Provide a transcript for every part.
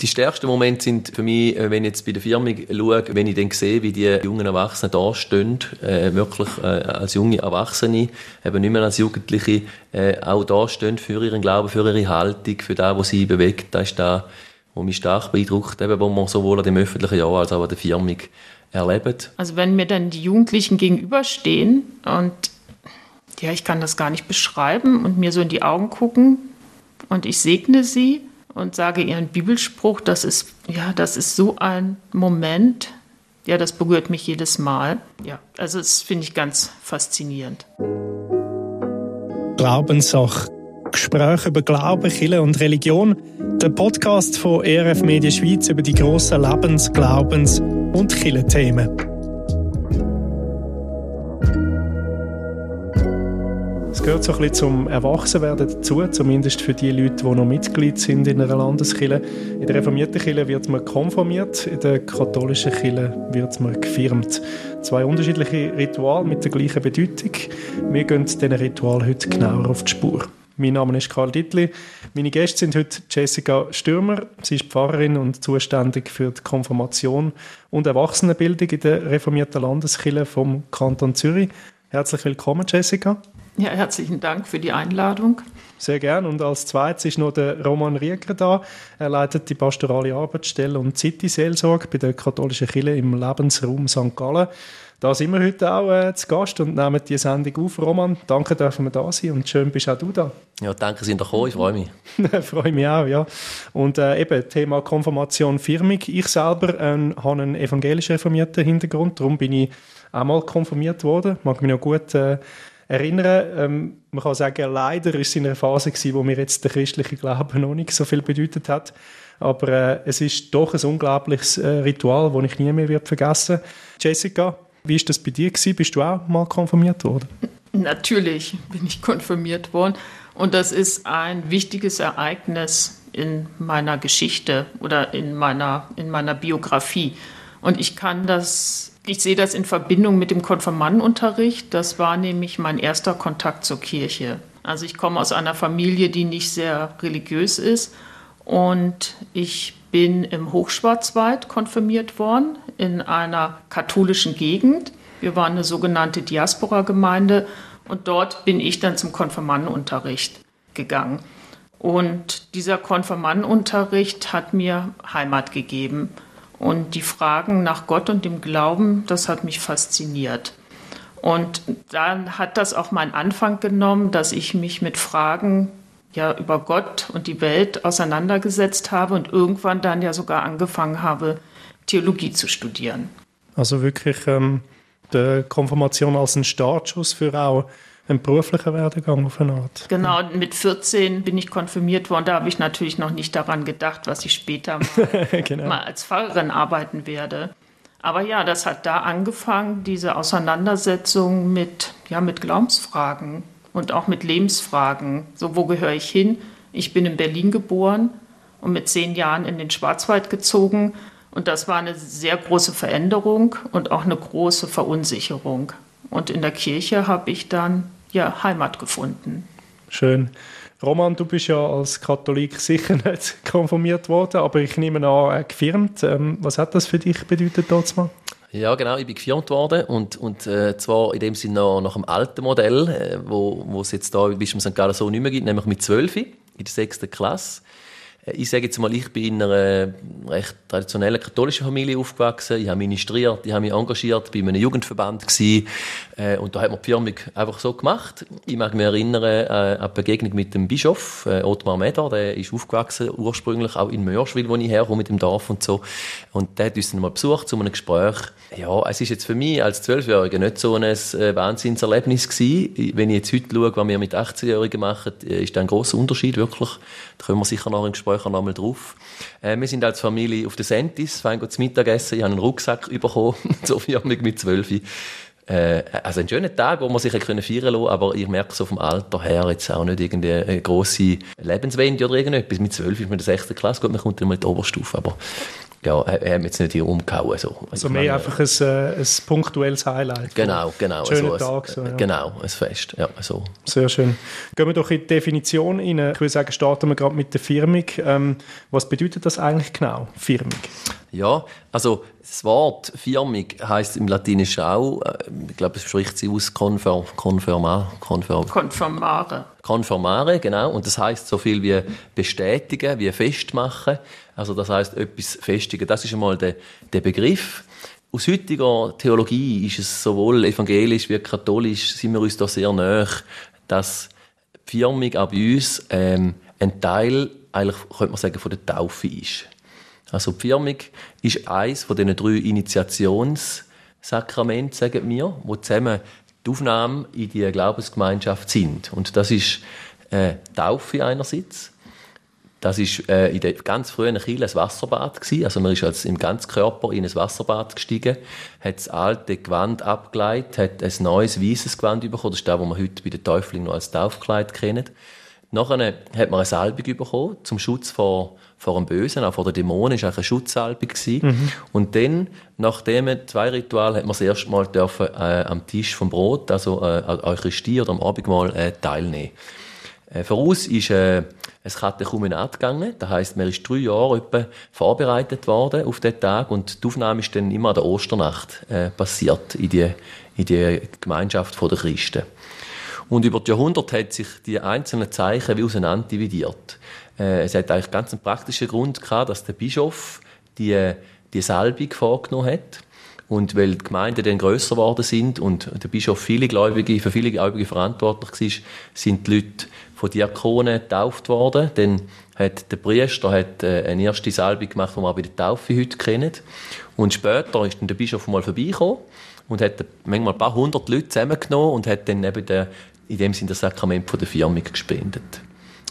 Die stärksten Momente sind für mich, äh, wenn ich jetzt bei der Firma schaue, wenn ich dann sehe, wie die jungen Erwachsenen da stehen, äh, wirklich äh, als junge Erwachsene, eben nicht mehr als Jugendliche, äh, auch da stehen für ihren Glauben, für ihre Haltung, für das, was sie bewegt. Das ist das, was mich stark beeindruckt, eben, wo man sowohl an dem öffentlichen Jahr als auch an der Firma erlebt. Also wenn mir dann die Jugendlichen gegenüberstehen und ja, ich kann das gar nicht beschreiben und mir so in die Augen gucken und ich segne sie, und sage ihren Bibelspruch. Das ist, ja, das ist so ein Moment, ja, das berührt mich jedes Mal. Ja, also das finde ich ganz faszinierend. Glaubenssache. Gespräche über Glauben, Kirche und Religion. Der Podcast von ERF Media Schweiz über die grossen Lebens-, Glaubens- und Kirchenthemen. Es gehört so ein bisschen zum Erwachsenwerden dazu, zumindest für die Leute, die noch Mitglied sind in einer Landeskirche. In der reformierten Kirche wird man konformiert, in der katholischen Kirche wird man gefirmt. Zwei unterschiedliche Rituale mit der gleichen Bedeutung. Wir gehen diesen Ritual heute genauer auf die Spur. Mein Name ist Karl Dittli. Meine Gäste sind heute Jessica Stürmer. Sie ist Pfarrerin und zuständig für die Konfirmation und Erwachsenenbildung in der reformierten Landeskirche vom Kanton Zürich. Herzlich willkommen, Jessica. Ja, herzlichen Dank für die Einladung. Sehr gern. Und als zweites ist noch der Roman Rieger da. Er leitet die pastorale Arbeitsstelle und City-Seelsorge bei der katholischen Kirche im Lebensraum St. Gallen. Da sind wir heute auch äh, zu Gast und nehmen die Sendung auf. Roman, danke, dürfen wir da sein und schön bist auch du da. Ja, danke, sind gekommen, ich freue mich. freue mich auch, ja. Und äh, eben, Thema Konfirmation firmig. Ich selber äh, habe einen evangelisch reformierten Hintergrund, darum bin ich einmal konfirmiert worden. Mag mich noch gut äh, erinnern. Ähm, man kann sagen, leider ist es in einer Phase gewesen, wo mir jetzt der christliche Glaube noch nicht so viel bedeutet hat. Aber äh, es ist doch ein unglaubliches äh, Ritual, das ich nie mehr vergessen Jessica, wie ist das bei dir gewesen? Bist du auch mal konfirmiert worden? Natürlich bin ich konfirmiert worden. Und das ist ein wichtiges Ereignis in meiner Geschichte oder in meiner, in meiner Biografie. Und ich kann das ich sehe das in Verbindung mit dem Konfirmandenunterricht. Das war nämlich mein erster Kontakt zur Kirche. Also ich komme aus einer Familie, die nicht sehr religiös ist und ich bin im Hochschwarzwald konfirmiert worden in einer katholischen Gegend. Wir waren eine sogenannte Diaspora-Gemeinde und dort bin ich dann zum Konfirmandenunterricht gegangen. Und dieser Konfirmandenunterricht hat mir Heimat gegeben. Und die Fragen nach Gott und dem Glauben, das hat mich fasziniert. Und dann hat das auch meinen Anfang genommen, dass ich mich mit Fragen ja über Gott und die Welt auseinandergesetzt habe und irgendwann dann ja sogar angefangen habe, Theologie zu studieren. Also wirklich ähm, die Konfirmation als ein Startschuss für auch ein beruflicher Werdegang auf eine Art. Genau, mit 14 bin ich konfirmiert worden. Da habe ich natürlich noch nicht daran gedacht, was ich später mal, genau. mal als Pfarrerin arbeiten werde. Aber ja, das hat da angefangen, diese Auseinandersetzung mit, ja, mit Glaubensfragen und auch mit Lebensfragen. So, wo gehöre ich hin? Ich bin in Berlin geboren und mit zehn Jahren in den Schwarzwald gezogen. Und das war eine sehr große Veränderung und auch eine große Verunsicherung. Und in der Kirche habe ich dann ja, Heimat gefunden. Schön. Roman, du bist ja als Katholik sicher nicht konformiert worden, aber ich nehme an, äh, gefirmt. Ähm, was hat das für dich bedeutet dort mal? Ja, genau, ich bin gefirmt worden und, und äh, zwar in dem Sinne noch nach dem alten Modell, äh, wo, wo es jetzt da bis zum St. Gallen so nicht mehr gibt, nämlich mit 12 in der sechsten Klasse. Ich sage jetzt mal, ich bin in einer recht traditionellen katholischen Familie aufgewachsen. Ich habe ministriert, ich habe mich engagiert, bin in einem Jugendverband gewesen, äh, und da hat man die Firmung einfach so gemacht. Ich mag mich erinnern äh, an die Begegnung mit dem Bischof, äh, Ottmar Meder, der ist aufgewachsen, ursprünglich auch in Mörschwil, wo ich herkomme, mit dem Dorf und so. Und der hat uns dann mal besucht zu einem Gespräch. Ja, es ist jetzt für mich als Zwölfjähriger nicht so ein äh, Wahnsinnserlebnis gewesen. Wenn ich jetzt heute schaue, was wir mit 18-Jährigen machen, ist da ein grosser Unterschied, wirklich. Da kommen wir sicher noch im Gespräch noch einmal drauf. Äh, wir sind als Familie auf der Sentis, gut zum Mittagessen. Ich habe einen Rucksack bekommen, zur Firmung mit zwölf. Äh, also ein schöner Tag, wo man sich feiern lassen aber ich merke so vom Alter her jetzt auch nicht irgendeine grosse Lebenswende oder irgendetwas. Mit zwölf ist man in der sechsten Klasse, gut, man kommt mal in die Oberstufe, aber ja, er hat jetzt nicht hier umgehauen. So. Also mehr meine, einfach ein, äh, ein punktuelles Highlight. Genau, genau. Schöner so, Tag. So, ja. Genau, ein Fest. Ja, so. Sehr schön. Gehen wir doch in die Definition rein. Ich würde sagen, starten wir gerade mit der Firmung. Ähm, was bedeutet das eigentlich genau, Firmung? Ja, also das Wort Firmung heißt im Latinischen auch, äh, ich glaube, es spricht sie aus Confer, Conferma, Confer, Conformare. Conformare, genau. Und das heißt so viel wie bestätigen, wie festmachen. Also das heißt etwas festigen. Das ist einmal der, der Begriff. Aus heutiger Theologie ist es sowohl evangelisch wie katholisch, sind wir uns da sehr nahe, dass die Firmung auch bei uns ähm, ein Teil, eigentlich könnte man sagen, von der Taufe ist. Also die Firmung ist eines von diesen drei Initiationssakramenten, sagen wir, wo zusammen die Aufnahme in die Glaubensgemeinschaft sind. Und das ist äh, Taufe einerseits, das ist äh, in der ganz frühen Kirche ein Wasserbad gewesen. Also man ist als im ganzen Körper in ein Wasserbad gestiegen, hat das alte Gewand abgeleitet, hat ein neues weißes Gewand bekommen. Das ist das, was man heute bei den Täuflingen noch als Taufkleid kennt. Nachher hat man eine Salbung bekommen zum Schutz vor, vor dem Bösen, auch vor den Dämonen. Das war eine Schutzsalbung. Mhm. Und dann, nach dem zwei Ritual, hat man das erste Mal dürfen, äh, am Tisch vom Brot, also äh, Eucharistie oder am Abendmahl, äh, teilnehmen. Äh, voraus ist äh, ein Katechumenat gegangen. Das heisst, man ist drei Jahre etwa vorbereitet worden auf den Tag und die Aufnahme ist dann immer an der Osternacht äh, passiert in die, in die Gemeinschaft der Christen. Und über die Jahrhunderte hat sich die einzelnen Zeichen wie auseinander dividiert. Äh, es hat eigentlich ganz einen praktischen Grund gehabt, dass der Bischof die, die Salbung vorgenommen hat. Und weil die Gemeinden dann grösser geworden sind und der Bischof viele Gläubige, für viele Gläubige verantwortlich war, sind die Leute von Diakonen getauft worden. Dann hat der Priester hat, äh, eine erste Salbung gemacht, die wir bei der Taufe heute kennen. Und später ist dann der Bischof mal vorbeigekommen und hat manchmal ein paar hundert Leute zusammengenommen und hat dann eben der, in dem Sinne das Sakrament von der Firmung gespendet.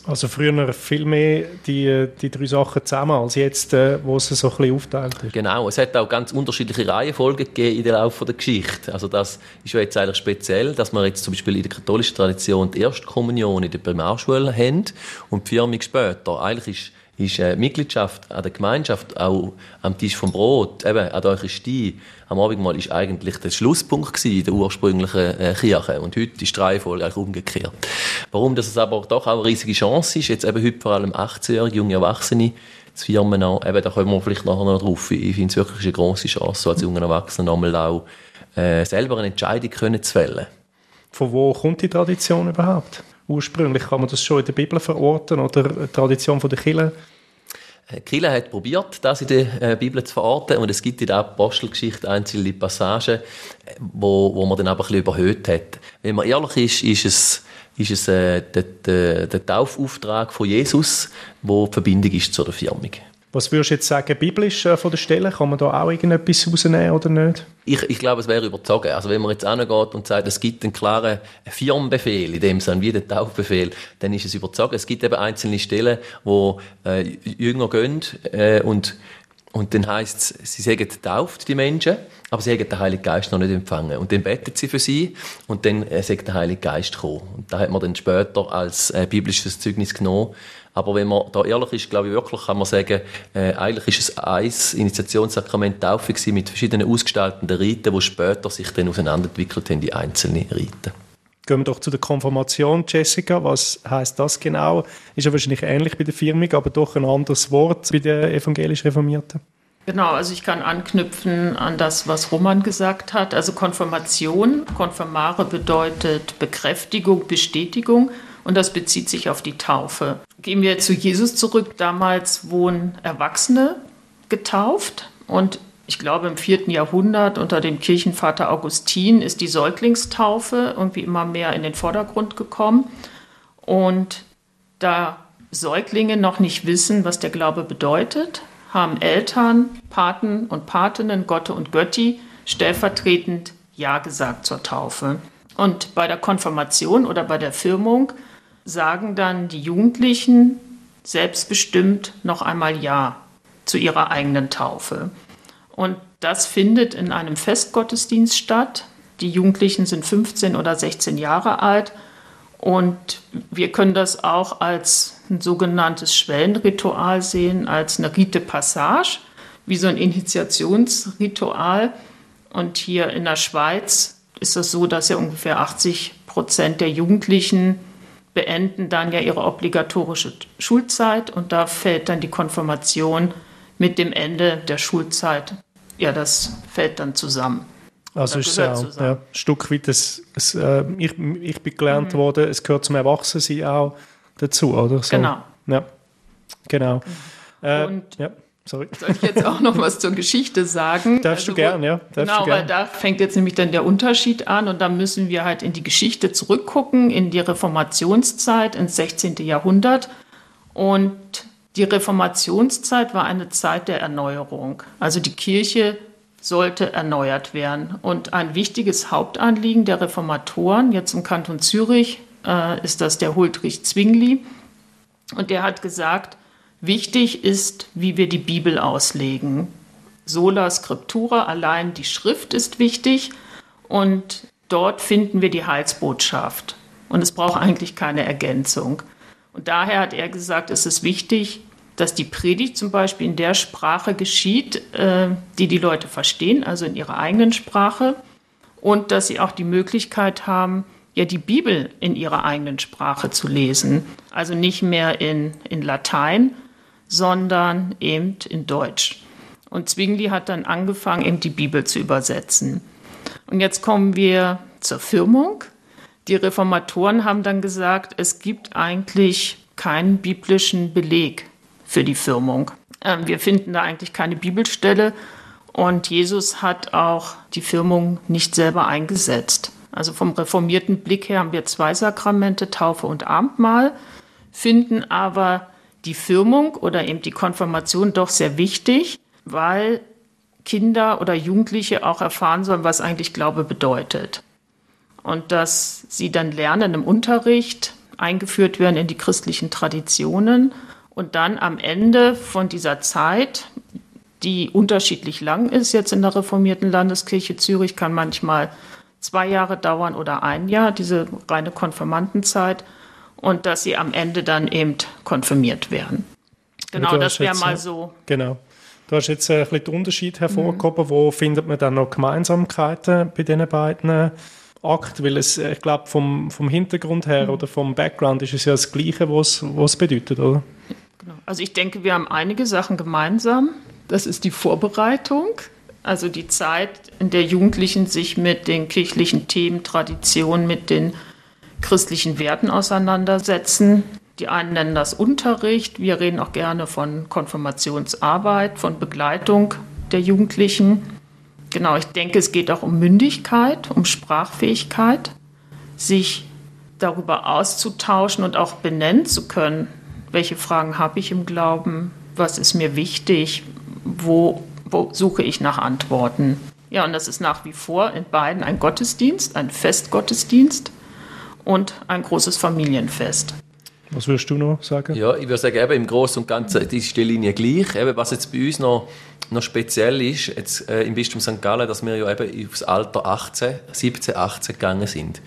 Also früher viel mehr die, die drei Sachen zusammen als jetzt, äh, wo es so ein bisschen aufteilt ist. Genau, es hat auch ganz unterschiedliche Reihenfolgen gegeben in der Laufe der Geschichte. Also das ist ja jetzt eigentlich speziell, dass wir jetzt zum Beispiel in der katholischen Tradition die Erstkommunion in der Primarschule haben und die Firmung später. Eigentlich ist ist äh, Mitgliedschaft an der Gemeinschaft, auch am Tisch vom Brot, eben an der Eucharistie, am Abendmahl ist eigentlich der Schlusspunkt in der ursprünglichen äh, Kirche. Und heute ist die Reihenfolge eigentlich umgekehrt. Warum das aber doch auch eine riesige Chance ist, jetzt eben heute vor allem 18-Jährige, junge Erwachsene, zu Firmen auch, eben, da kommen wir vielleicht nachher noch drauf. Ich finde es wirklich eine grosse Chance, so als junger Erwachsener einmal auch äh, selber eine Entscheidung können zu fällen. Von wo kommt die Tradition überhaupt? Ursprünglich kann man das schon in der Bibel verorten oder die Tradition der Kirche? Äh, Kille hat probiert, das in der äh, Bibel zu verorten und es gibt in der Apostelgeschichte einzelne Passagen, wo, wo man dann aber ein bisschen überhöht hat. Wenn man ehrlich ist, ist es, ist es äh, der, der, der Taufauftrag von Jesus, wo die Verbindung ist zur Firmung. Was würdest du jetzt sagen, biblisch äh, von der Stelle? Kann man da auch irgendetwas rausnehmen oder nicht? Ich, ich glaube, es wäre überzogen. Also wenn man jetzt angeht und sagt, es gibt einen klaren Firmenbefehl, in dem Sinne wie der Taufbefehl, dann ist es überzogen. Es gibt eben einzelne Stellen, wo äh, Jünger gehen äh, und und dann heisst es, sie sagen getauft, die Menschen, aber sie haben den Heiligen Geist noch nicht empfangen. Und dann beten sie für sie und dann äh, sagt der Heilige Geist kommen. Und da hat man dann später als äh, biblisches Zeugnis genommen, aber wenn man da ehrlich ist, glaube ich wirklich, kann man sagen, äh, eigentlich ist es ein Initiationssakrament Taufe mit verschiedenen ausgestalteten Riten, die später sich dann auseinanderentwickelt haben, die einzelnen Riten. Gehen wir doch zu der Konfirmation, Jessica. Was heißt das genau? Ist ja wahrscheinlich ähnlich bei der Firmung, aber doch ein anderes Wort bei den evangelisch Reformierten. Genau, also ich kann anknüpfen an das, was Roman gesagt hat. Also Konfirmation, Konfirmare bedeutet Bekräftigung, Bestätigung und das bezieht sich auf die Taufe. Gehen wir zu Jesus zurück. Damals wurden Erwachsene getauft und ich glaube im vierten Jahrhundert unter dem Kirchenvater Augustin ist die Säuglingstaufe irgendwie immer mehr in den Vordergrund gekommen. Und da Säuglinge noch nicht wissen, was der Glaube bedeutet, haben Eltern, Paten und Patinnen, Gotte und Götti stellvertretend Ja gesagt zur Taufe. Und bei der Konfirmation oder bei der Firmung sagen dann die Jugendlichen selbstbestimmt noch einmal Ja zu ihrer eigenen Taufe. Und das findet in einem Festgottesdienst statt. Die Jugendlichen sind 15 oder 16 Jahre alt und wir können das auch als ein sogenanntes Schwellenritual sehen, als eine Rite Passage. wie so ein Initiationsritual. Und hier in der Schweiz ist es so, dass ja ungefähr 80 Prozent der Jugendlichen beenden dann ja ihre obligatorische Schulzeit und da fällt dann die Konfirmation mit dem Ende der Schulzeit. Ja, das fällt dann zusammen. Also ist es ja, ja, ein Stück weit, das, das, äh, ich, ich bin gelernt mhm. worden, es gehört zum Erwachsensein auch dazu, oder? So. Genau. Ja, genau. Mhm. Äh, Und ja. Sorry. Soll ich jetzt auch noch was zur Geschichte sagen? Darfst also, du gern, ja. Darfst genau, gern. weil da fängt jetzt nämlich dann der Unterschied an und da müssen wir halt in die Geschichte zurückgucken, in die Reformationszeit, ins 16. Jahrhundert. Und die Reformationszeit war eine Zeit der Erneuerung. Also die Kirche sollte erneuert werden. Und ein wichtiges Hauptanliegen der Reformatoren, jetzt im Kanton Zürich, äh, ist das der Huldrych Zwingli. Und der hat gesagt, Wichtig ist, wie wir die Bibel auslegen. Sola Scriptura, allein die Schrift ist wichtig und dort finden wir die Heilsbotschaft. Und es braucht eigentlich keine Ergänzung. Und daher hat er gesagt, es ist wichtig, dass die Predigt zum Beispiel in der Sprache geschieht, äh, die die Leute verstehen, also in ihrer eigenen Sprache, und dass sie auch die Möglichkeit haben, ja die Bibel in ihrer eigenen Sprache zu lesen. Also nicht mehr in, in Latein, sondern eben in Deutsch. Und Zwingli hat dann angefangen, eben die Bibel zu übersetzen. Und jetzt kommen wir zur Firmung. Die Reformatoren haben dann gesagt, es gibt eigentlich keinen biblischen Beleg für die Firmung. Ähm, wir finden da eigentlich keine Bibelstelle und Jesus hat auch die Firmung nicht selber eingesetzt. Also vom reformierten Blick her haben wir zwei Sakramente, Taufe und Abendmahl, finden aber die Firmung oder eben die Konfirmation doch sehr wichtig, weil Kinder oder Jugendliche auch erfahren sollen, was eigentlich Glaube bedeutet. Und dass sie dann lernen im Unterricht, eingeführt werden in die christlichen Traditionen und dann am Ende von dieser Zeit, die unterschiedlich lang ist, jetzt in der reformierten Landeskirche Zürich, kann manchmal zwei Jahre dauern oder ein Jahr, diese reine Konfirmandenzeit, und dass sie am Ende dann eben konfirmiert werden. Genau, das wäre mal so. Genau. Du hast jetzt ein bisschen den Unterschied hervorgehoben. Mhm. Wo findet man dann noch Gemeinsamkeiten bei diesen beiden Akten? Weil es, ich glaube, vom, vom Hintergrund her mhm. oder vom Background ist es ja das Gleiche, was es bedeutet, oder? Genau. Also ich denke, wir haben einige Sachen gemeinsam. Das ist die Vorbereitung, also die Zeit, in der Jugendlichen sich mit den kirchlichen Themen, Traditionen, mit den christlichen Werten auseinandersetzen. Die einen nennen das Unterricht. Wir reden auch gerne von Konfirmationsarbeit, von Begleitung der Jugendlichen. Genau, ich denke, es geht auch um Mündigkeit, um Sprachfähigkeit, sich darüber auszutauschen und auch benennen zu können, welche Fragen habe ich im Glauben, was ist mir wichtig, wo, wo suche ich nach Antworten. Ja, und das ist nach wie vor in beiden ein Gottesdienst, ein Festgottesdienst und ein großes Familienfest. Was würdest du noch sagen? Ja, ich würde sagen, eben im Großen und Ganzen ist die Linie gleich. Eben, was jetzt bei uns noch, noch speziell ist, jetzt, äh, im Bistum St. Gallen, dass wir ja eben aufs Alter 18, 17, 18 gegangen sind.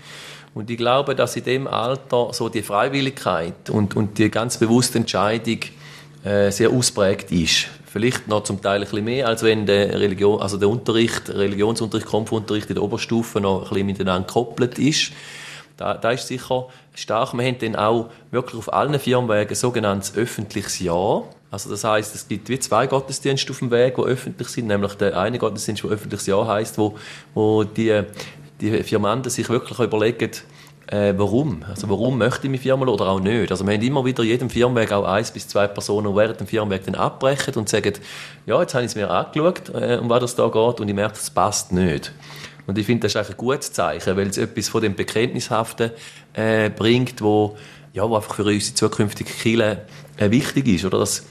Und ich glaube, dass in dem Alter so die Freiwilligkeit und, und die ganz bewusste Entscheidung äh, sehr ausprägt ist. Vielleicht noch zum Teil ein bisschen mehr, als wenn der Religion, also der Unterricht, Religionsunterricht, Kampfunterricht in der Oberstufe noch ein bisschen miteinander gekoppelt ist. Da, da ist sicher stark. Wir haben dann auch wirklich auf allen Firmenwegen sogenanntes öffentliches Jahr. Also das heißt, es gibt wie zwei Gottesdienste auf dem Weg, die öffentlich sind, nämlich der eine Gottesdienst, der öffentliches Jahr heißt, wo, wo die, die Firmanden sich wirklich überlegen, äh, warum. Also warum möchte ich meine Firma oder auch nicht. Also wir haben immer wieder jedem Firmenweg auch eins bis zwei Personen, die während dem Firmenweg dann abbrechen und sagen, ja, jetzt habe ich es mir angeschaut, äh, um was es da geht und ich merke, es passt nicht. Und ich finde, das ist eigentlich ein gutes Zeichen, weil es etwas von dem Bekenntnishaften äh, bringt, wo, ja, wo einfach für unsere zukünftige Kirche äh, wichtig ist, oder? Dass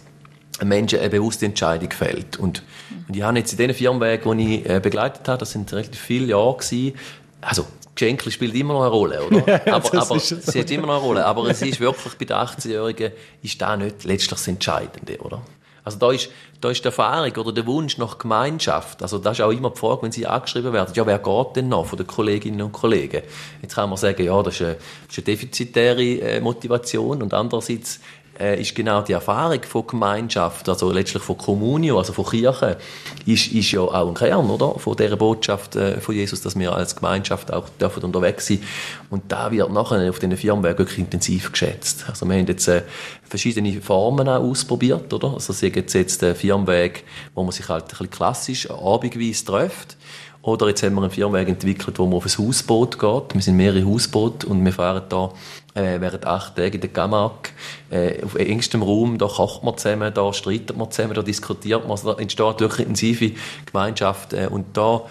Menschen eine bewusste Entscheidung fällt. Und, und ich habe jetzt in den Firmenwegen, die ich äh, begleitet habe, das sind relativ viele Jahre gewesen, also Geschenke spielt immer noch eine Rolle, oder? Ja, aber aber so. sie hat immer noch eine Rolle. Aber es ist wirklich bei den 18-Jährigen ist da nicht letztlich das Entscheidende, oder? Also da ist, da ist die Erfahrung oder der Wunsch nach Gemeinschaft. Also das ist auch immer die Frage, wenn sie angeschrieben werden, ja, wer geht denn noch von den Kolleginnen und Kollegen? Jetzt kann man sagen, ja, das ist eine, das ist eine defizitäre äh, Motivation und andererseits äh, ist genau die Erfahrung von Gemeinschaft, also letztlich von Communio, also von Kirche, ist, ist ja auch ein Kern, oder? Von dieser Botschaft äh, von Jesus, dass wir als Gemeinschaft auch dürfen unterwegs sein. Und da wird nachher auf diesen Firmenwegen wirklich intensiv geschätzt. Also wir haben jetzt äh, verschiedene Formen auch ausprobiert, oder? Also ist jetzt, jetzt der Firmenweg, wo man sich halt ein bisschen klassisch abendweise trifft. Oder jetzt haben wir einen Firmenweg entwickelt, wo man auf ein Hausboot geht. Wir sind mehrere Hausboote und wir fahren da äh, während acht Tagen in der Gamak äh, auf engstem Raum. Da kocht man zusammen, da streitet man zusammen, da diskutiert man. Also da entsteht wirklich intensive Gemeinschaft. Äh, und da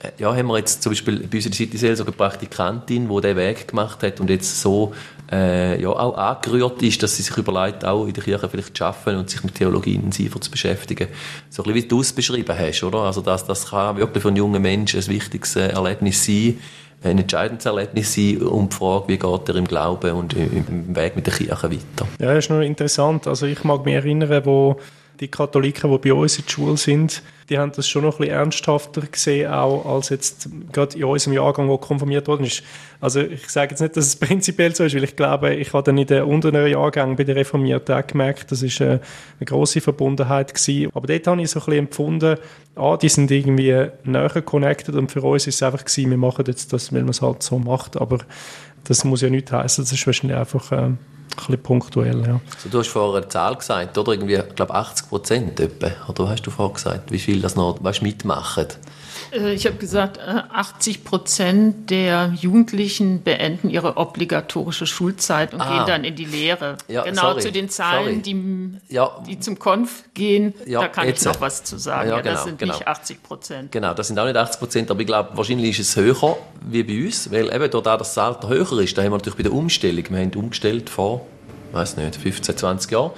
äh, ja, haben wir jetzt zum Beispiel bei uns in der City Sales eine Praktikantin, die diesen Weg gemacht hat und jetzt so äh, ja, auch angerührt ist, dass sie sich überlegt, auch in der Kirche vielleicht zu arbeiten und sich mit Theologie intensiver zu beschäftigen. So ein bisschen wie du es beschrieben hast, oder? Also das, das kann wirklich für einen jungen Menschen ein wichtiges äh, Erlebnis sein, ein entscheidendes Erlebnis sein um die Frage, wie geht er im Glauben und im Weg mit der Kirche weiter. Ja, das ist noch interessant. Also ich mag mich erinnern, wo die Katholiken, die bei uns in der Schule sind, die haben das schon noch ein bisschen ernsthafter gesehen, auch als jetzt gerade in unserem Jahrgang, wo konfirmiert worden ist. Also ich sage jetzt nicht, dass es prinzipiell so ist, weil ich glaube, ich habe dann in den unteren Jahrgängen bei den Reformierten auch gemerkt, das ist eine, eine grosse Verbundenheit gewesen. Aber dort habe ich so ein bisschen empfunden, ah, die sind irgendwie näher connected und für uns ist es einfach gewesen, wir machen jetzt das, weil man es halt so macht, aber das muss ja nicht heißen, das ist wahrscheinlich einfach... Äh, bisschen punktuell, ja. Also du hast vorher eine Zahl gesagt, oder? Irgendwie, ich glaube 80 Prozent etwa. Oder hast du vorher gesagt, wie viel das noch weißt, mitmachen? Äh, ich habe gesagt, 80 äh, Prozent der Jugendlichen beenden ihre obligatorische Schulzeit und ah. gehen dann in die Lehre. Ja, genau sorry, zu den Zahlen, die, ja. die, zum Konf gehen, ja, da kann jetzt, ich noch was zu sagen. Ja, genau, das sind genau. nicht 80 Prozent. Genau, das sind auch nicht 80 Prozent, aber ich glaube, wahrscheinlich ist es höher wie bei uns, weil eben da das Alter höher ist, da haben wir natürlich bei der Umstellung, wir haben umgestellt vor, weiß nicht, 15, 20 Jahren,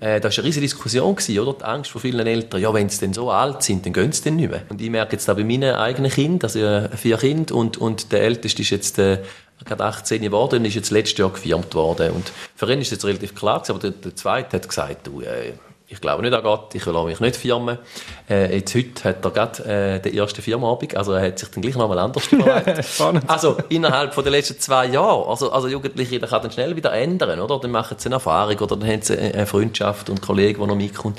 äh, das war eine riesige Diskussion, gewesen, oder? Die Angst von vielen Eltern, ja, wenn sie denn so alt sind, dann gehen sie denn nicht mehr. Und ich merke jetzt da bei meinen eigenen Kindern, also äh, vier Kinder, und, und der Älteste ist jetzt, äh, gerade 18 geworden und ist jetzt letztes Jahr gefirmt worden. Und für ihn ist jetzt relativ klar gewesen, aber der, der Zweite hat gesagt, du, äh, ich glaube nicht an Gott, ich will mich nicht firmen. Äh, jetzt heute hat er gerade äh, den ersten Firmenabend, also er hat sich dann gleich nochmal anders überlegt. also innerhalb von den letzten zwei Jahren, also, also Jugendliche, das kann dann schnell wieder ändern, oder? Dann machen sie eine Erfahrung oder dann haben sie eine Freundschaft und einen Kollegen, der noch mitkommt.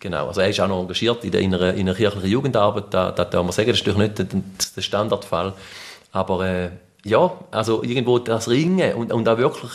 Genau, also er ist auch noch engagiert in der, in einer, in einer kirchlichen Jugendarbeit, da, da darf man sagen, das ist natürlich nicht der, der Standardfall, aber äh, ja, also irgendwo das Ringen und, und auch wirklich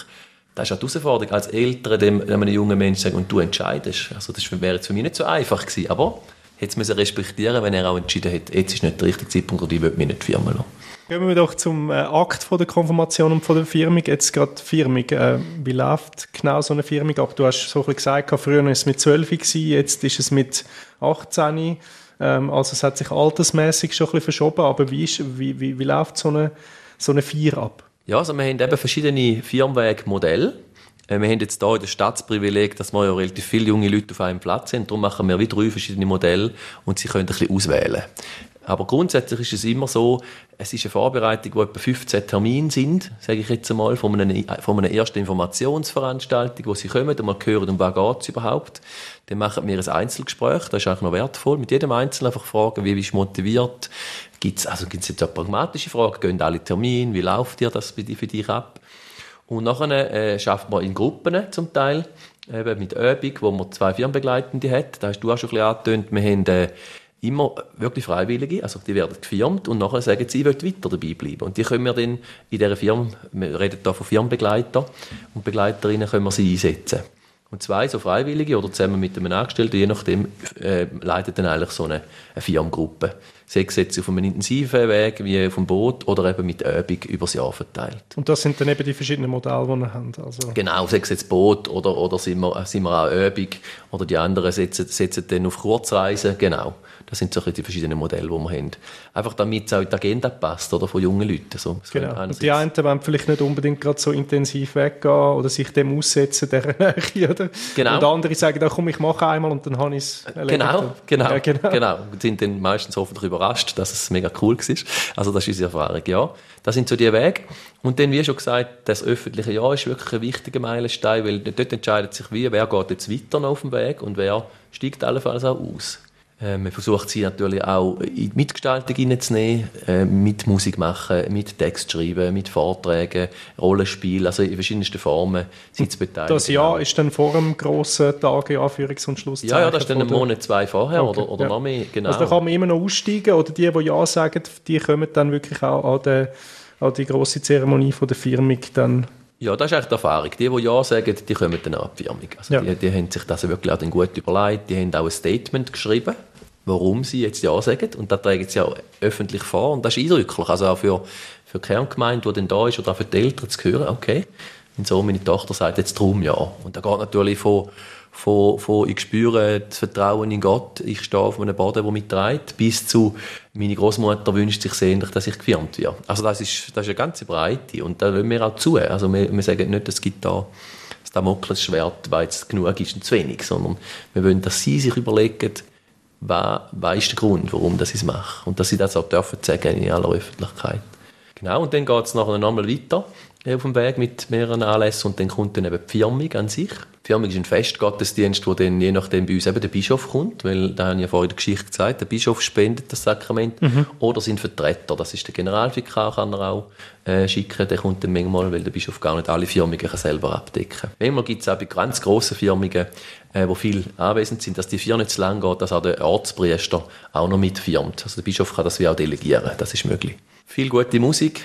das ist auch die Herausforderung, als Eltern dem, einem jungen Menschen sagen, und du entscheidest. Also das wäre jetzt für mich nicht so einfach gewesen, aber hätte es respektieren wenn er auch entschieden hat, jetzt ist nicht der richtige Zeitpunkt und ich will mich nicht firmen lassen. Gehen wir doch zum äh, Akt von der Konfirmation und von der Firmung. Jetzt gerade Firmung. Äh, wie läuft genau so eine Firmung ab? Du hast so bisschen gesagt, früher war es mit 12 gewesen, jetzt ist es mit 18. Ähm, also es hat sich altersmäßig schon ein bisschen verschoben, aber wie, ist, wie, wie, wie läuft so eine, so eine Feier ab? Ja, also wir haben eben verschiedene Firmenwegmodelle. Äh, wir haben jetzt hier in der Stadt das Privileg, dass wir ja relativ viele junge Leute auf einem Platz sind. Darum machen wir wie drei verschiedene Modelle und sie können ein bisschen auswählen. Aber grundsätzlich ist es immer so, es ist eine Vorbereitung, wo etwa 15 Termine sind, sage ich jetzt einmal, von einer, von einer ersten Informationsveranstaltung, wo sie kommen und mal hören, um was geht es überhaupt. Dann machen wir ein Einzelgespräch, das ist auch noch wertvoll. Mit jedem Einzelnen einfach fragen, wie bist du motiviert, Gibt es also gibt's jetzt eine pragmatische Frage, gehen alle Termine, wie läuft dir das für dich ab? Und nachher äh, schafft man in Gruppen zum Teil, eben mit Übung, wo man zwei Firmenbegleitende hat. Da hast du auch schon ein bisschen angetönt. Wir haben äh, immer wirklich Freiwillige, also die werden gefirmt und nachher sagen sie, ich will weiter dabei bleiben. Und die können wir dann in dieser Firma, wir reden hier von Firmenbegleitern und Begleiterinnen, können wir sie einsetzen. Und zwei so Freiwillige oder zusammen mit einem Angestellten, je nachdem, äh, leitet dann eigentlich so eine, eine Firmengruppe sei es jetzt auf einem intensiven Weg wie dem Boot oder eben mit Übung über das Jahr verteilt. Und das sind dann eben die verschiedenen Modelle, die wir haben? Also genau, sei es jetzt Boot oder, oder sind, wir, sind wir auch Übung oder die anderen setzen, setzen dann auf Kurzreisen, genau. Das sind so die verschiedenen Modelle, die wir haben. Einfach damit es auch in die Agenda passt, oder, von jungen Leuten. So, genau. Und die einen wollen vielleicht nicht unbedingt gerade so intensiv weggehen oder sich dem aussetzen, deren Nähe, oder? Genau. Und andere sagen, da komm, ich mache einmal und dann habe ich es. Genau, genau, ja, genau. genau. Sind dann meistens hoffentlich überrascht, dass es mega cool war. Also das ist unsere Erfahrung, ja. Das sind so die Wege. Und dann, wie schon gesagt, das öffentliche Jahr ist wirklich ein wichtiger Meilenstein, weil dort entscheidet sich wie, wer geht jetzt weiter auf dem Weg und wer steigt allenfalls auch aus. Äh, man versucht sie natürlich auch in die Mitgestaltung hineinzunehmen, äh, mit Musik machen, mit Text schreiben, mit Vorträgen, Rollenspiel, also in verschiedensten Formen sie zu beteiligen. Das Jahr ist dann vor dem grossen Tag in Anführungs- und Schlusszeichen? Ja, ja, das ist dann ein Monat, zwei vorher okay, oder, oder ja. noch mehr, genau. Also da kann man immer noch aussteigen oder die, die Ja sagen, die kommen dann wirklich auch an, den, an die grosse Zeremonie von der Firmung dann ja, das ist eigentlich die Erfahrung. Die, die Ja sagen, die kommen dann an die Firmung. Also ja. die, die haben sich das wirklich auch dann gut überlegt. Die haben auch ein Statement geschrieben, warum sie jetzt Ja sagen. Und das tragen sie auch öffentlich vor. Und das ist eindrücklich. Also auch für, für die Kerngemeinde, die dann da ist, oder auch für die Eltern zu hören, okay, mein Sohn, meine Tochter sagt jetzt drum Ja. Und da geht natürlich von von, von ich spüre das Vertrauen in Gott, ich stehe auf einem Boden, der mich trägt, bis zu meine Großmutter wünscht sich sehnlich, dass ich gefirmt werde. Also das ist, das ist eine ganze Breite und da lassen wir auch zu. Also wir, wir sagen nicht, es gibt da das Damoklesschwert, weil es genug ist und zu wenig, sondern wir wollen, dass sie sich überlegen, was, was ist der Grund, warum sie es machen und dass sie das auch dürfen sagen in aller Öffentlichkeit. Genau, und dann geht es nachher nochmal weiter auf dem Weg mit mehreren Anlässen und dann kommt dann eben die Firmung an sich. Die Firmung ist ein Festgottesdienst, wo dann je nachdem bei uns eben der Bischof kommt, weil, da habe ich ja vorhin in der Geschichte gesagt, der Bischof spendet das Sakrament mhm. oder sind Vertreter, das ist der Generalvikar, kann er auch äh, schicken, der kommt dann manchmal, weil der Bischof gar nicht alle Firmungen kann selber abdecken kann. Manchmal gibt es auch bei ganz grossen Firmungen, äh, wo viele anwesend sind, dass die Vier nicht zu lang geht, dass auch der Ortspriester auch noch mitfirmt. Also der Bischof kann das wie auch delegieren, das ist möglich. Viel gute Musik,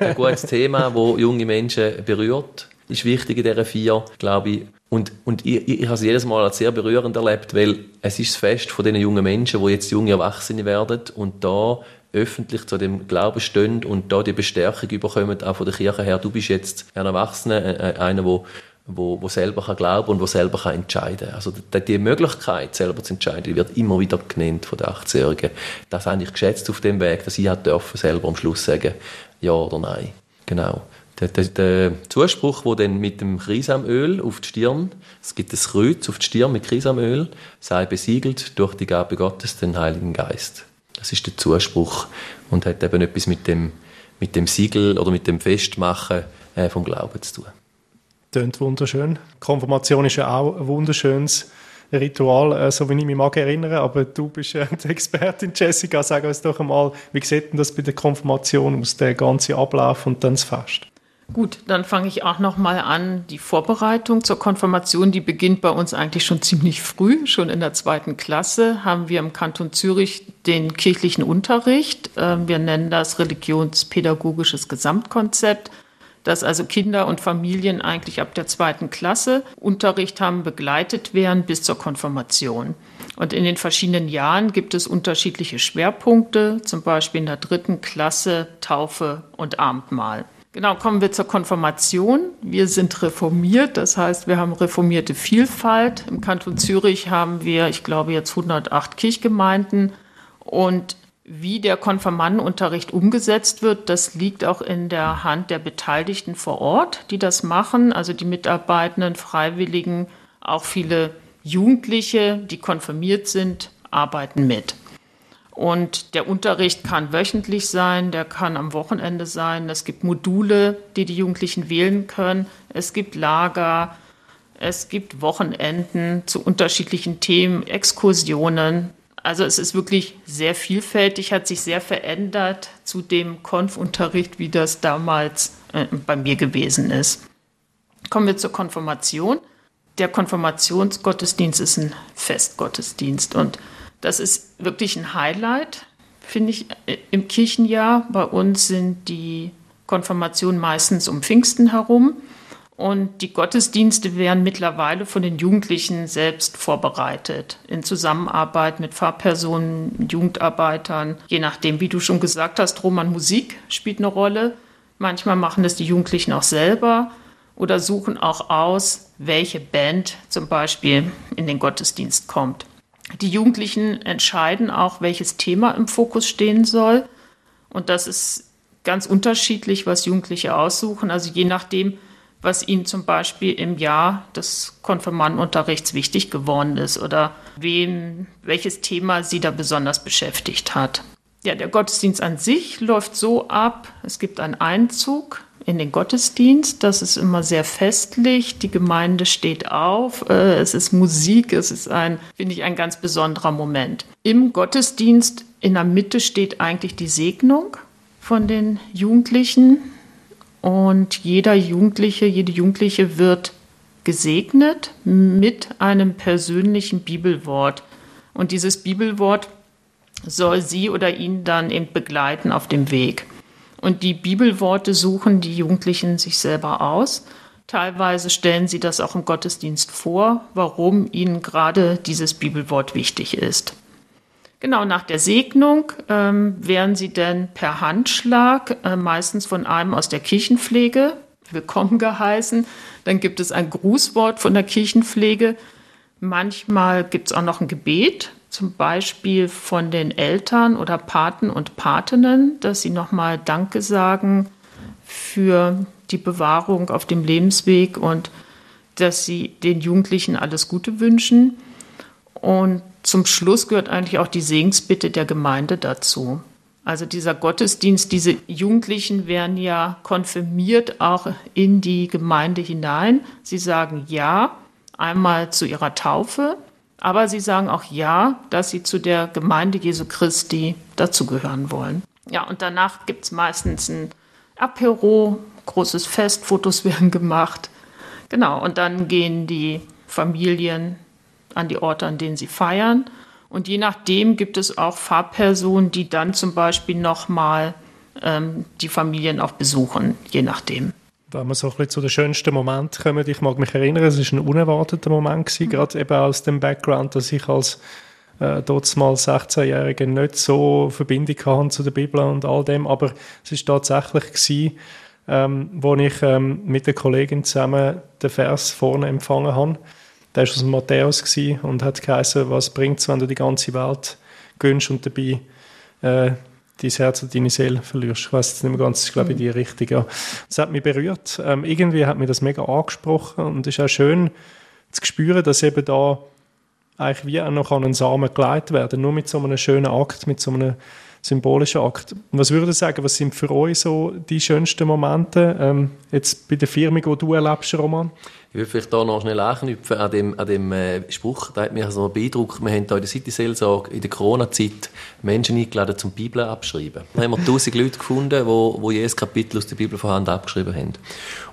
ein gutes Thema, das junge Menschen berührt, ist wichtig in dieser vier, glaube ich. Und, und ich, ich, ich habe es jedes Mal als sehr berührend erlebt, weil es ist das Fest von diesen jungen Menschen, die jetzt junge Erwachsene werden und da öffentlich zu dem Glauben stehen und da die Bestärkung überkommen, auch von der Kirche her. Du bist jetzt ein Erwachsener, einer, der wo, wo selber kann glauben und wo selber kann entscheiden. Also die, die Möglichkeit, selber zu entscheiden, wird immer wieder genannt von den 18-Jährigen. Das habe ich geschätzt auf dem Weg, dass ich selber am Schluss sagen, ja oder nein. Genau. Der, der, der Zuspruch, wo dann mit dem Krisamöl auf die Stirn, es gibt ein Kreuz auf die Stirn mit Krisamöl, sei besiegelt durch die Gabe Gottes, den Heiligen Geist. Das ist der Zuspruch und hat eben etwas mit dem, mit dem Siegel oder mit dem Festmachen äh, vom Glauben zu tun. Tönt wunderschön. Konfirmation ist ja auch ein wunderschönes Ritual, äh, so wie ich mich mag erinnern. Aber du bist äh, die Expertin, Jessica. Sag uns doch einmal, wie sieht denn das bei der Konfirmation aus, der ganze Ablauf und dann das Fest? Gut, dann fange ich auch noch mal an. Die Vorbereitung zur Konfirmation, die beginnt bei uns eigentlich schon ziemlich früh. Schon in der zweiten Klasse haben wir im Kanton Zürich den kirchlichen Unterricht. Ähm, wir nennen das religionspädagogisches Gesamtkonzept dass also Kinder und Familien eigentlich ab der zweiten Klasse Unterricht haben, begleitet werden bis zur Konfirmation. Und in den verschiedenen Jahren gibt es unterschiedliche Schwerpunkte, zum Beispiel in der dritten Klasse Taufe und Abendmahl. Genau, kommen wir zur Konfirmation. Wir sind reformiert, das heißt, wir haben reformierte Vielfalt. Im Kanton Zürich haben wir, ich glaube, jetzt 108 Kirchgemeinden und wie der Konfirmandenunterricht umgesetzt wird, das liegt auch in der Hand der Beteiligten vor Ort, die das machen, also die Mitarbeitenden, Freiwilligen, auch viele Jugendliche, die konfirmiert sind, arbeiten mit. Und der Unterricht kann wöchentlich sein, der kann am Wochenende sein. Es gibt Module, die die Jugendlichen wählen können. Es gibt Lager, es gibt Wochenenden zu unterschiedlichen Themen, Exkursionen. Also es ist wirklich sehr vielfältig, hat sich sehr verändert zu dem Konfunterricht, wie das damals äh, bei mir gewesen ist. Kommen wir zur Konfirmation. Der Konfirmationsgottesdienst ist ein Festgottesdienst und das ist wirklich ein Highlight, finde ich, äh, im Kirchenjahr. Bei uns sind die Konfirmationen meistens um Pfingsten herum. Und die Gottesdienste werden mittlerweile von den Jugendlichen selbst vorbereitet, in Zusammenarbeit mit Fahrpersonen, Jugendarbeitern. Je nachdem, wie du schon gesagt hast, Roman Musik spielt eine Rolle. Manchmal machen das die Jugendlichen auch selber oder suchen auch aus, welche Band zum Beispiel in den Gottesdienst kommt. Die Jugendlichen entscheiden auch, welches Thema im Fokus stehen soll. Und das ist ganz unterschiedlich, was Jugendliche aussuchen. Also je nachdem, was ihnen zum Beispiel im Jahr des Konfirmandenunterrichts wichtig geworden ist oder wem, welches Thema sie da besonders beschäftigt hat. Ja, der Gottesdienst an sich läuft so ab, es gibt einen Einzug in den Gottesdienst. Das ist immer sehr festlich. Die Gemeinde steht auf. Äh, es ist Musik. Es ist ein, finde ich, ein ganz besonderer Moment. Im Gottesdienst in der Mitte steht eigentlich die Segnung von den Jugendlichen. Und jeder Jugendliche, jede Jugendliche wird gesegnet mit einem persönlichen Bibelwort. Und dieses Bibelwort soll sie oder ihn dann eben begleiten auf dem Weg. Und die Bibelworte suchen die Jugendlichen sich selber aus. Teilweise stellen sie das auch im Gottesdienst vor, warum ihnen gerade dieses Bibelwort wichtig ist. Genau nach der Segnung ähm, werden sie dann per Handschlag, äh, meistens von einem aus der Kirchenpflege, willkommen geheißen. Dann gibt es ein Grußwort von der Kirchenpflege. Manchmal gibt es auch noch ein Gebet, zum Beispiel von den Eltern oder Paten und Patinnen, dass sie nochmal Danke sagen für die Bewahrung auf dem Lebensweg und dass sie den Jugendlichen alles Gute wünschen. Und zum Schluss gehört eigentlich auch die Segensbitte der Gemeinde dazu. Also dieser Gottesdienst, diese Jugendlichen werden ja konfirmiert auch in die Gemeinde hinein. Sie sagen Ja einmal zu ihrer Taufe, aber sie sagen auch ja, dass sie zu der Gemeinde Jesu Christi dazugehören wollen. Ja, und danach gibt es meistens ein Apero, großes Fest, Fotos werden gemacht. Genau, und dann gehen die Familien an die Orte, an denen sie feiern. Und je nachdem gibt es auch Fahrpersonen, die dann zum Beispiel nochmal ähm, die Familien auch besuchen, je nachdem wenn wir so ein bisschen zu den schönsten Momenten kommen, ich mag mich erinnern, es war ein unerwarteter Moment gewesen, mhm. gerade eben aus dem Background, dass ich als äh, dort mal 16-Jähriger nicht so Verbindung hatte zu der Bibel und all dem, aber es ist tatsächlich gewesen, ähm, wo ich ähm, mit der Kollegin zusammen den Vers vorne empfangen habe. Der war aus Matthäus und hat geheißen, was bringt es, wenn du die ganze Welt gönnst und dabei äh, dein Herz und deine Seele verlierst. Ich weiß nicht mehr ganz, ich glaube in die Richtung. Ja. Das hat mich berührt. Ähm, irgendwie hat mich das mega angesprochen und es ist auch schön zu spüren, dass eben da eigentlich wie auch noch an einen Samen geleitet werden, nur mit so einem schönen Akt, mit so einem symbolischen Akt. Was würde ich sagen, was sind für euch so die schönsten Momente ähm, jetzt bei der Firma, die du erlebst, Roman? Ich würde vielleicht da noch schnell anknüpfen an dem, an dem äh, Spruch, der hat mich so beeindruckt. Wir haben hier in der City-Seelsorge in der Corona-Zeit Menschen eingeladen zum Bibel abschreiben. Da haben wir tausend Leute gefunden, wo, wo jedes Kapitel aus der Bibel von Hand abgeschrieben haben.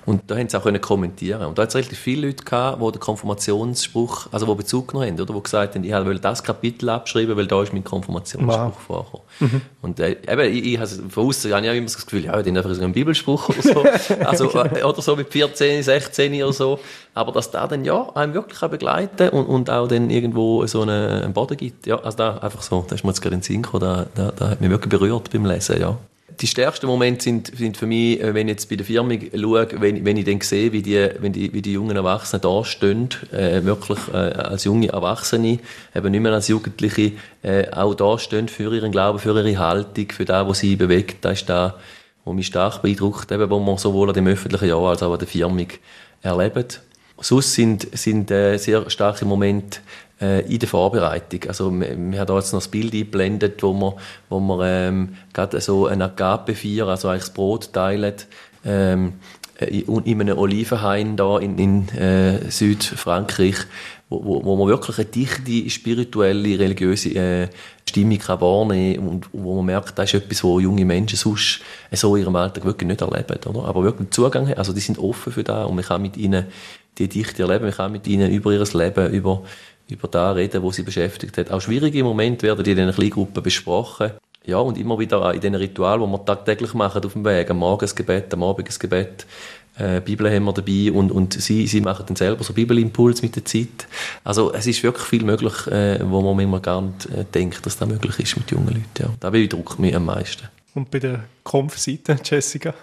Und da haben sie auch können kommentieren. Und da hat es relativ viele Leute gehabt, die den Konfirmationsspruch, also die Bezug genommen haben, oder? Die gesagt haben, ich will das Kapitel abschreiben, weil da ist mein Konfirmationsspruch wow. vorgekommen. Mhm. Und äh, eben, ich, ich habe von außen habe ich immer das Gefühl, ja, den einfach so einen Bibelspruch oder so. also, äh, oder so mit 14, 16 oder so. Aber dass da dann ja einem wirklich begleiten und, und auch dann irgendwo so einen, einen Boden gibt. Ja, also da einfach so, da ist mir jetzt gerade in den Sinn gekommen, da, da, da hat mich wirklich berührt beim Lesen, ja die stärksten Momente sind, sind für mich, äh, wenn ich jetzt bei der Firma schaue, wenn, wenn ich dann sehe, wie die, wenn die, wie die jungen Erwachsenen da stehen, äh, wirklich äh, als junge Erwachsene, eben nicht mehr als Jugendliche, äh, auch da stehen für ihren Glauben, für ihre Haltung, für das, was sie bewegt, das ist da, was mich stark beeindruckt, eben, wo man sowohl an dem öffentlichen Jahr als auch an der Firma erlebt. Sonst sind, sind äh, sehr starke Momente in der Vorbereitung. Also wir, wir haben da jetzt noch das Bild eingeblendet, wo wir, wo wir ähm, gerade so ein Agape feiern, also eigentlich das Brot teilen, ähm, in einem Olivenhain da in, in äh, Südfrankreich, wo, wo, wo man wirklich eine dichte spirituelle, religiöse äh, Stimmung kann wahrnehmen und wo man merkt, das ist etwas, wo junge Menschen sonst so in ihrem Alltag wirklich nicht erleben, oder? Aber wirklich Zugang haben, also die sind offen für das und man kann mit ihnen die Dichte erleben, man kann mit ihnen über ihr Leben, über über da reden, wo sie beschäftigt hat. Auch schwierige Momente werden in diesen Kleingruppen besprochen. Ja, und immer wieder in den Ritualen, die wir tagtäglich machen auf dem Weg, am Morgensgebet, am Abendsgebet, äh, Bibel haben wir dabei und, und sie, sie machen dann selber so Bibelimpuls mit der Zeit. Also es ist wirklich viel möglich, äh, wo man manchmal gar nicht äh, denkt, dass das möglich ist mit jungen Leuten. Ja. Das beeindruckt mich am meisten. Und bei der Kampfseite, Jessica?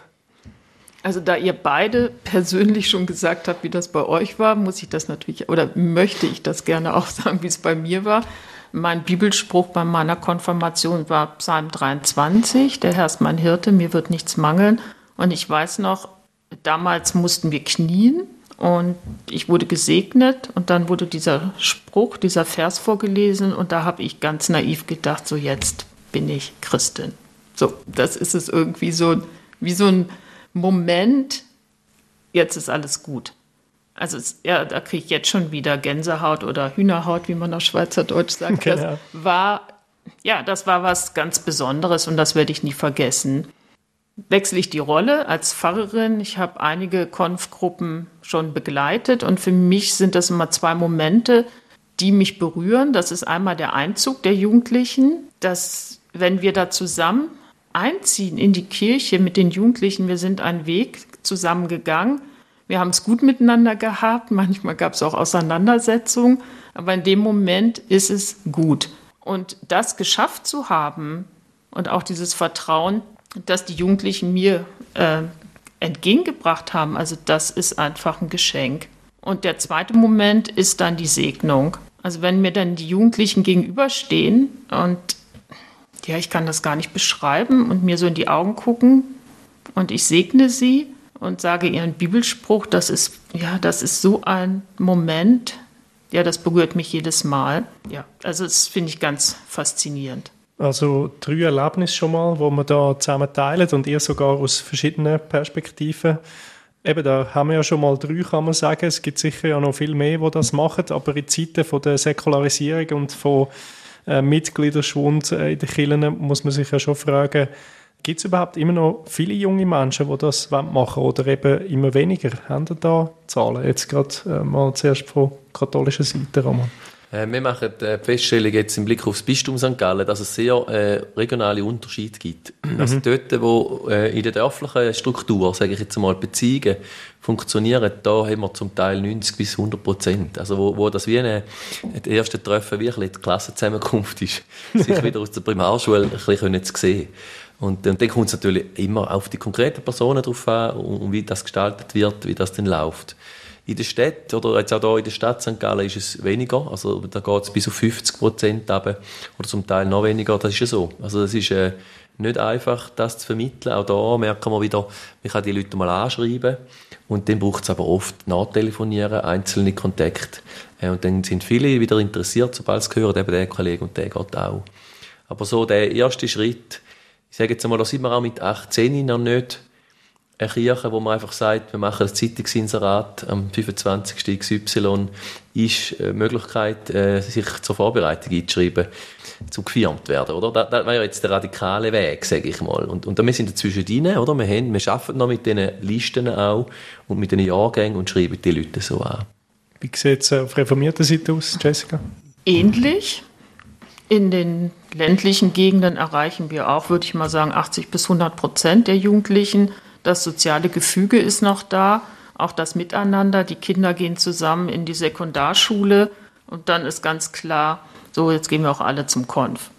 Also da ihr beide persönlich schon gesagt habt, wie das bei euch war, muss ich das natürlich, oder möchte ich das gerne auch sagen, wie es bei mir war. Mein Bibelspruch bei meiner Konfirmation war Psalm 23, der Herr ist mein Hirte, mir wird nichts mangeln. Und ich weiß noch, damals mussten wir knien und ich wurde gesegnet und dann wurde dieser Spruch, dieser Vers vorgelesen und da habe ich ganz naiv gedacht, so jetzt bin ich Christin. So, das ist es irgendwie so, wie so ein Moment, jetzt ist alles gut. Also es, ja, da kriege ich jetzt schon wieder Gänsehaut oder Hühnerhaut, wie man auf Schweizerdeutsch sagt. Genau. Das war, ja, das war was ganz Besonderes und das werde ich nie vergessen. Wechsle ich die Rolle als Pfarrerin. Ich habe einige Konfgruppen schon begleitet und für mich sind das immer zwei Momente, die mich berühren. Das ist einmal der Einzug der Jugendlichen, dass wenn wir da zusammen einziehen in die Kirche mit den Jugendlichen, wir sind einen Weg zusammengegangen, wir haben es gut miteinander gehabt, manchmal gab es auch Auseinandersetzungen, aber in dem Moment ist es gut. Und das geschafft zu haben und auch dieses Vertrauen, das die Jugendlichen mir äh, entgegengebracht haben, also das ist einfach ein Geschenk. Und der zweite Moment ist dann die Segnung. Also wenn mir dann die Jugendlichen gegenüberstehen und ja, ich kann das gar nicht beschreiben und mir so in die Augen gucken und ich segne sie und sage ihren Bibelspruch, das ist, ja, das ist so ein Moment, ja, das berührt mich jedes Mal. Ja, also das finde ich ganz faszinierend. Also drei Erlebnisse schon mal, wo man da zusammen teilt und ihr sogar aus verschiedenen Perspektiven. Eben, da haben wir ja schon mal drei, kann man sagen. Es gibt sicher ja noch viel mehr, die das machen, aber in Zeiten von der Säkularisierung und von äh, Mitgliederschwund äh, in den Kirchen muss man sich ja schon fragen, Gibt es überhaupt immer noch viele junge Menschen, die das machen wollen oder eben immer weniger? Haben da Zahlen? Jetzt gerade äh, mal zuerst von katholischer Seite, Roman. Äh, wir machen die Feststellung jetzt im Blick auf das Bistum St. Gallen, dass es sehr äh, regionale Unterschiede gibt. Mhm. Also dort, wo äh, in der dörflichen Struktur, sage ich jetzt mal, Beziehungen funktionieren, da haben wir zum Teil 90 bis 100 Prozent. Also wo, wo das wie eine, das erste Treffen wirklich die Klassenzusammenkunft ist, sich wieder aus der Primarschule ein bisschen zu sehen. Und, und dann kommt es natürlich immer auf die konkreten Personen drauf an und wie das gestaltet wird, wie das dann läuft. In der Stadt oder jetzt auch hier in der Stadt St. Gallen ist es weniger, also da geht es bis auf 50 Prozent oder zum Teil noch weniger, das ist ja so. Also es ist äh, nicht einfach, das zu vermitteln. Auch da merken wir wieder, man kann die Leute mal anschreiben und dann braucht es aber oft nachtelefonieren, einzelne Kontakte. Äh, und dann sind viele wieder interessiert, sobald sie hören, eben der Kollege und der geht auch. Aber so der erste Schritt, ich sage jetzt einmal, da sind wir auch mit 18 noch nicht eine Kirche, wo man einfach sagt, wir machen ein Zeitungsinserat am 25. XY, ist eine Möglichkeit, äh, sich zur Vorbereitung einzuschreiben, zu gefirmt werden, oder? Das, das wäre jetzt der radikale Weg, sage ich mal. Und, und wir sind dazwischen drin, oder? Wir, haben, wir arbeiten noch mit diesen Listen auch und mit den Jahrgängen und schreiben die Leute so an. Wie sieht es auf reformierter Seite aus, Jessica? Ähnlich. In den ländlichen Gegenden erreichen wir auch, würde ich mal sagen, 80 bis 100 Prozent der Jugendlichen. Das soziale Gefüge ist noch da, auch das Miteinander. Die Kinder gehen zusammen in die Sekundarschule und dann ist ganz klar, so jetzt gehen wir auch alle zum Konf.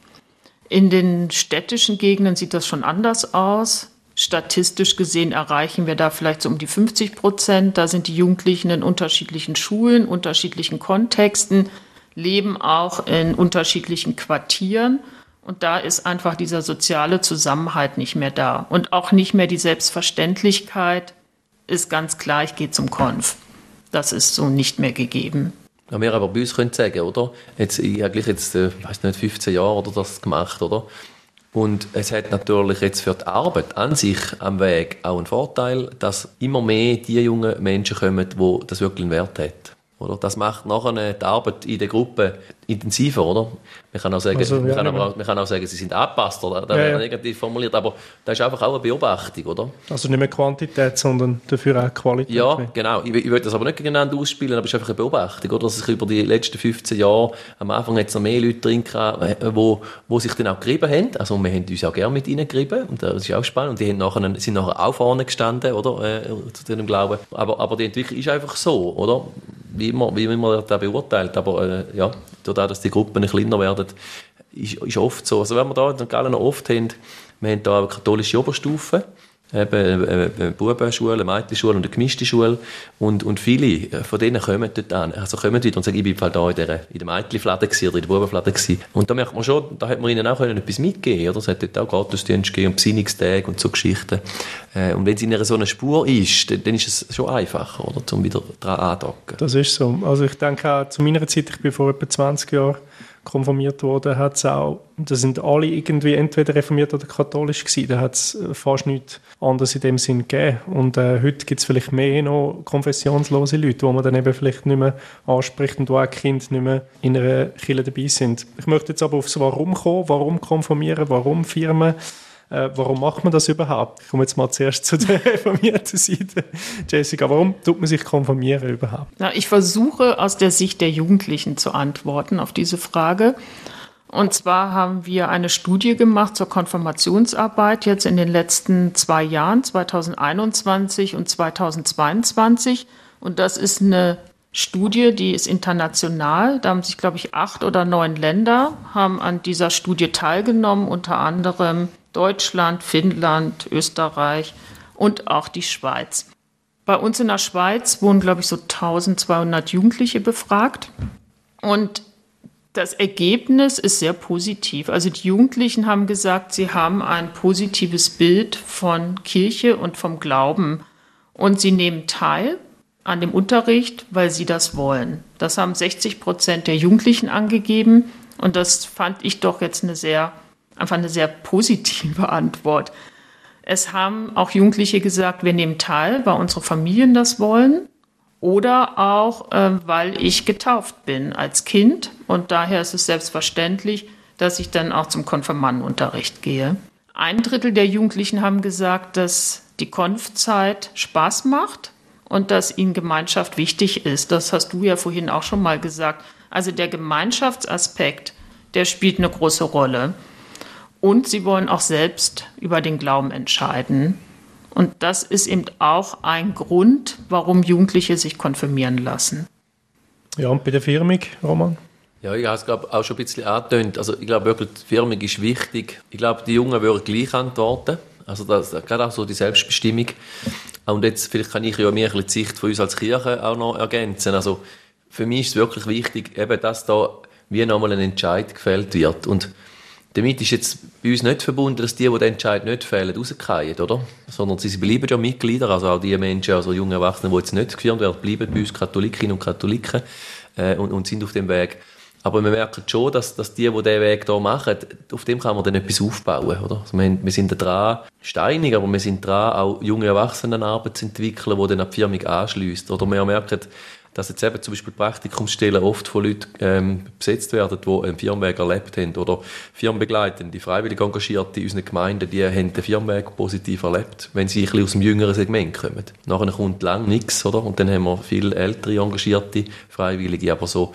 In den städtischen Gegenden sieht das schon anders aus. Statistisch gesehen erreichen wir da vielleicht so um die 50 Prozent. Da sind die Jugendlichen in unterschiedlichen Schulen, unterschiedlichen Kontexten leben auch in unterschiedlichen Quartieren. Und da ist einfach dieser soziale Zusammenhalt nicht mehr da. Und auch nicht mehr die Selbstverständlichkeit ist ganz klar, ich gehe zum Konf. Das ist so nicht mehr gegeben. Ja, wir aber bei uns können sagen, oder? Jetzt, ich habe jetzt, äh, weiß nicht, 15 Jahre oder das gemacht, oder? Und es hat natürlich jetzt für die Arbeit an sich am Weg auch einen Vorteil, dass immer mehr die jungen Menschen kommen, die das wirklich einen Wert haben. Oder? Das macht nachher die Arbeit in der Gruppe intensiver, oder? Man kann auch sagen, also, man, kann aber man kann auch sagen sie sind angepasst, oder? Das ja, ja. negativ formuliert, aber das ist einfach auch eine Beobachtung, oder? Also nicht mehr Quantität, sondern dafür auch Qualität. Ja, mehr. genau. Ich, ich will das aber nicht gegeneinander ausspielen, aber es ist einfach eine Beobachtung, oder? Dass sich über die letzten 15 Jahre, am Anfang jetzt noch mehr Leute drin gehabt, äh, wo, wo sich dann auch gerieben haben. Also wir haben uns auch gerne mit ihnen gerieben, und das ist auch spannend. Und die haben nachher, sind nachher auch vorne gestanden, oder? Äh, zu diesem Glauben. Aber, aber die Entwicklung ist einfach so, oder? Wie man, wie man das beurteilt. Aber äh, ja, dadurch, dass die Gruppen kleiner werden, ist, ist oft so. Also wenn wir da in St. Gallen oft haben, wir haben da eine katholische Oberstufe, eben eine Bubenschule, eine Mädchenschule und eine gemischte Schule und, und viele von denen kommen dort an, also kommen wieder und sagen, ich bin halt da in der, in der Mädchenflade oder in der Bubenflade gewesen. Und da merkt man schon, da hat man ihnen auch etwas mitgeben oder? Es hat dort auch Gottesdienst gegeben und Besinnungstage und so Geschichten. Äh, und wenn es in so einer Spur ist, dann, dann ist es schon einfacher, oder? Um wieder dran andocken. Das ist so. Also ich denke auch zu meiner Zeit, ich bin vor etwa 20 Jahren konformiert wurde, hat es auch, da sind alle irgendwie entweder reformiert oder katholisch gewesen. Da hat es äh, fast nichts anderes in dem Sinn gegeben. Und äh, heute gibt es vielleicht mehr noch konfessionslose Leute, wo man dann eben vielleicht nicht mehr anspricht und wo auch Kinder nicht mehr in einer Kirche dabei sind. Ich möchte jetzt aber aufs Warum kommen. Warum konformieren? Warum Firmen? Äh, warum macht man das überhaupt? Ich komme jetzt mal zuerst zu der reformierten Seite. Jessica, warum tut man sich konformieren überhaupt? Na, ich versuche aus der Sicht der Jugendlichen zu antworten auf diese Frage. Und zwar haben wir eine Studie gemacht zur Konfirmationsarbeit jetzt in den letzten zwei Jahren, 2021 und 2022. Und das ist eine Studie, die ist international. Da haben sich, glaube ich, acht oder neun Länder haben an dieser Studie teilgenommen, unter anderem Deutschland, Finnland, Österreich und auch die Schweiz. Bei uns in der Schweiz wurden, glaube ich, so 1200 Jugendliche befragt. Und das Ergebnis ist sehr positiv. Also die Jugendlichen haben gesagt, sie haben ein positives Bild von Kirche und vom Glauben. Und sie nehmen teil an dem Unterricht, weil sie das wollen. Das haben 60 Prozent der Jugendlichen angegeben. Und das fand ich doch jetzt eine sehr einfach eine sehr positive Antwort. Es haben auch Jugendliche gesagt, wir nehmen teil, weil unsere Familien das wollen oder auch, äh, weil ich getauft bin als Kind und daher ist es selbstverständlich, dass ich dann auch zum Konfirmandenunterricht gehe. Ein Drittel der Jugendlichen haben gesagt, dass die Konfzeit Spaß macht und dass ihnen Gemeinschaft wichtig ist. Das hast du ja vorhin auch schon mal gesagt. Also der Gemeinschaftsaspekt, der spielt eine große Rolle. Und sie wollen auch selbst über den Glauben entscheiden. Und das ist eben auch ein Grund, warum Jugendliche sich konfirmieren lassen. Ja, und bei der Firmung, Roman? Ja, ich habe es glaube auch schon ein bisschen angetönt. Also ich glaube wirklich, die Firmung ist wichtig. Ich glaube, die Jungen würden gleich antworten. Also das, gerade auch so die Selbstbestimmung. Und jetzt, vielleicht kann ich ja mehr die Sicht von uns als Kirche auch noch ergänzen. Also für mich ist es wirklich wichtig, eben, dass da wie nochmal ein Entscheid gefällt wird. Und damit ist jetzt bei uns nicht verbunden, dass die, die den Entscheid nicht fehlen, rausgehen, oder? Sondern sie bleiben ja Mitglieder, also auch die Menschen, also junge Erwachsene, die jetzt nicht geführt werden, bleiben bei uns Katholikinnen und Katholiken äh, und, und, sind auf dem Weg. Aber wir merken schon, dass, dass die, die diesen Weg hier machen, auf dem kann man dann etwas aufbauen, oder? Also wir, wir sind dran, steinig, aber wir sind dran, auch junge Erwachsenenarbeit zu entwickeln, die dann an die Firma anschliesst. Oder wir merken, dass jetzt eben zum Beispiel Praktikumsstellen oft von Leuten ähm, besetzt werden, die einen Firmenweg erlebt haben oder Firmenbegleitende, freiwillig Engagierte in unseren Gemeinden, die haben den Firmenweg positiv erlebt, wenn sie ein bisschen aus dem jüngeren Segment kommen. Nachher kommt lang nichts, oder? Und dann haben wir viele ältere Engagierte, Freiwillige, aber so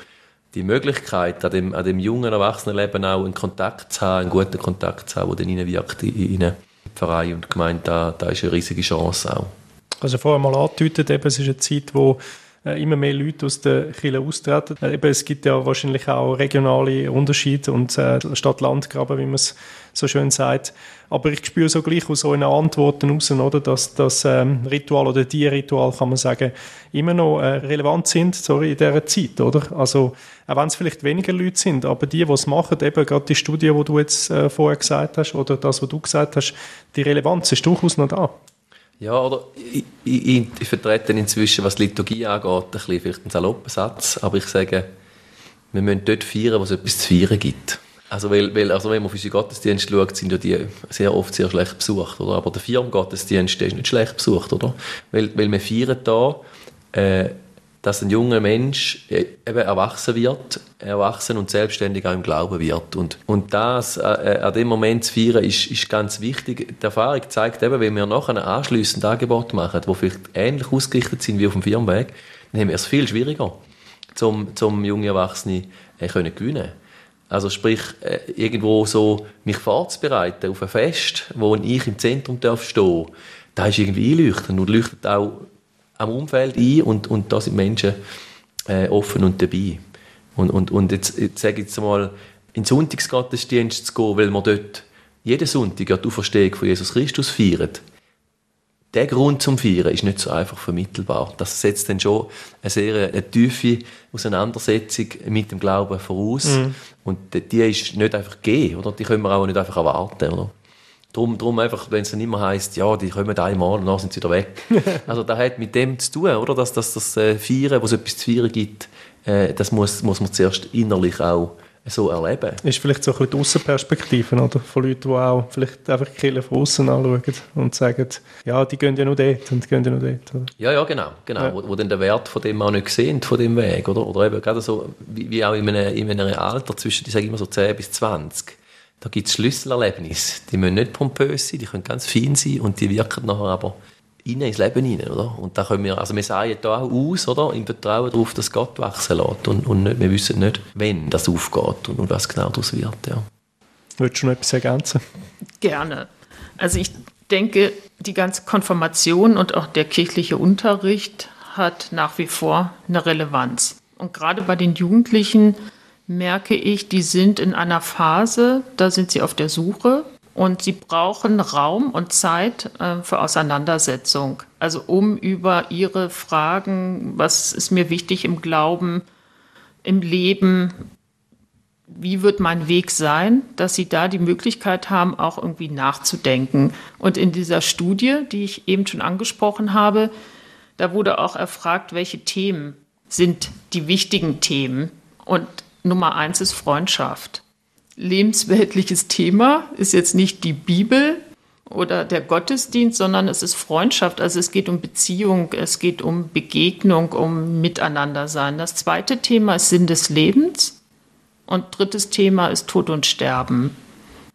die Möglichkeit, an dem, an dem jungen Erwachsenenleben auch einen Kontakt zu haben, einen guten Kontakt zu haben, der dann hineinwirkt in, in Verein und Gemeinde, da, da ist eine riesige Chance auch. Also vorher mal angedeutet, eben, es ist eine Zeit, wo immer mehr Leute aus der Kirche austreten. Äh, eben, es gibt ja wahrscheinlich auch regionale Unterschiede und äh, Stadt-Land-Graben, wie man es so schön sagt. Aber ich spüre so gleich aus euren Antworten raus, oder, dass das ähm, Ritual oder die Ritual, kann man sagen, immer noch äh, relevant sind sorry, in dieser Zeit. Oder? Also, auch wenn es vielleicht weniger Leute sind, aber die, die es machen, eben gerade die Studie, die du jetzt äh, vorher gesagt hast, oder das, was du gesagt hast, die Relevanz ist durchaus noch da. Ja, oder ich, ich, ich vertrete inzwischen, was Liturgie angeht, ein bisschen vielleicht einen saloppen Satz, aber ich sage, wir müssen dort feiern, wo es etwas zu feiern gibt. Also, weil, weil, also wenn man auf unsere Gottesdienste schaut, sind ja die sehr oft sehr schlecht besucht, oder? Aber der Firmengottesdienst ist nicht schlecht besucht, oder? Weil, weil wir feiern da, äh, dass ein junger Mensch äh, eben erwachsen wird, erwachsen und selbstständig auch im Glauben wird. Und, und das äh, äh, an dem Moment zu feiern, ist, ist ganz wichtig. Die Erfahrung zeigt eben, wenn wir nachher ein anschliessendes Angebot machen, wo vielleicht ähnlich ausgerichtet sind wie auf dem Firmenweg, dann haben wir es viel schwieriger, zum, zum junge Erwachsene äh, können gewinnen also sprich, äh, irgendwo so mich vorzubereiten auf ein Fest, wo ich im Zentrum darf stehen, da ist irgendwie einleuchtend und leuchtet auch am Umfeld ein und, und da sind Menschen äh, offen und dabei. Und, und, und jetzt, jetzt sage ich jetzt mal, in den Sonntagsgottesdienst zu gehen, weil man dort jeden Sonntag ja die Auferstehung von Jesus Christus feiert, der Grund zum Feiern ist nicht so einfach vermittelbar. Das setzt dann schon eine sehr eine tiefe Auseinandersetzung mit dem Glauben voraus. Mm. Und die ist nicht einfach gegeben, oder? Die können wir auch nicht einfach erwarten, oder? Drum, drum einfach, wenn es dann immer heisst, ja, die kommen einmal und dann sind sie wieder weg. also das hat mit dem zu tun, oder? Dass, dass das äh, Feiern, wo es etwas zu feiern gibt, äh, das muss, muss man zuerst innerlich auch so erleben. Ist vielleicht so ein bisschen die Aussenperspektive, oder? Von Leuten, die auch vielleicht einfach die Kirche von außen anschauen und sagen, ja, die gehen ja nur dort und die gehen ja nur dort. Oder? Ja, ja, genau. genau. Ja. Wo, wo dann den Wert von dem auch nicht sehen, von dem Weg, oder? Oder eben gerade so, wie, wie auch in einem, in einem Alter zwischen, ich sage immer so 10 bis 20. Da gibt es Schlüsselerlebnisse. Die müssen nicht pompös sein, die können ganz fein sein und die wirken nachher aber rein ins Leben hinein, oder? Und da können wir, also wir sagen da auch aus, oder? Im Vertrauen darauf, dass Gott wachsen lässt und, und nicht, wir wissen nicht, wenn das aufgeht und, und was genau daraus wird, ja. Würdest du noch etwas ergänzen? Gerne. Also ich denke, die ganze Konfirmation und auch der kirchliche Unterricht hat nach wie vor eine Relevanz. Und gerade bei den Jugendlichen merke ich, die sind in einer Phase, da sind sie auf der Suche und sie brauchen Raum und Zeit äh, für Auseinandersetzung. Also um über ihre Fragen, was ist mir wichtig im Glauben, im Leben, wie wird mein Weg sein, dass sie da die Möglichkeit haben, auch irgendwie nachzudenken. Und in dieser Studie, die ich eben schon angesprochen habe, da wurde auch erfragt, welche Themen sind die wichtigen Themen. Und Nummer eins ist Freundschaft lebensweltliches Thema, ist jetzt nicht die Bibel oder der Gottesdienst, sondern es ist Freundschaft. Also es geht um Beziehung, es geht um Begegnung, um Miteinandersein. Das zweite Thema ist Sinn des Lebens und drittes Thema ist Tod und Sterben.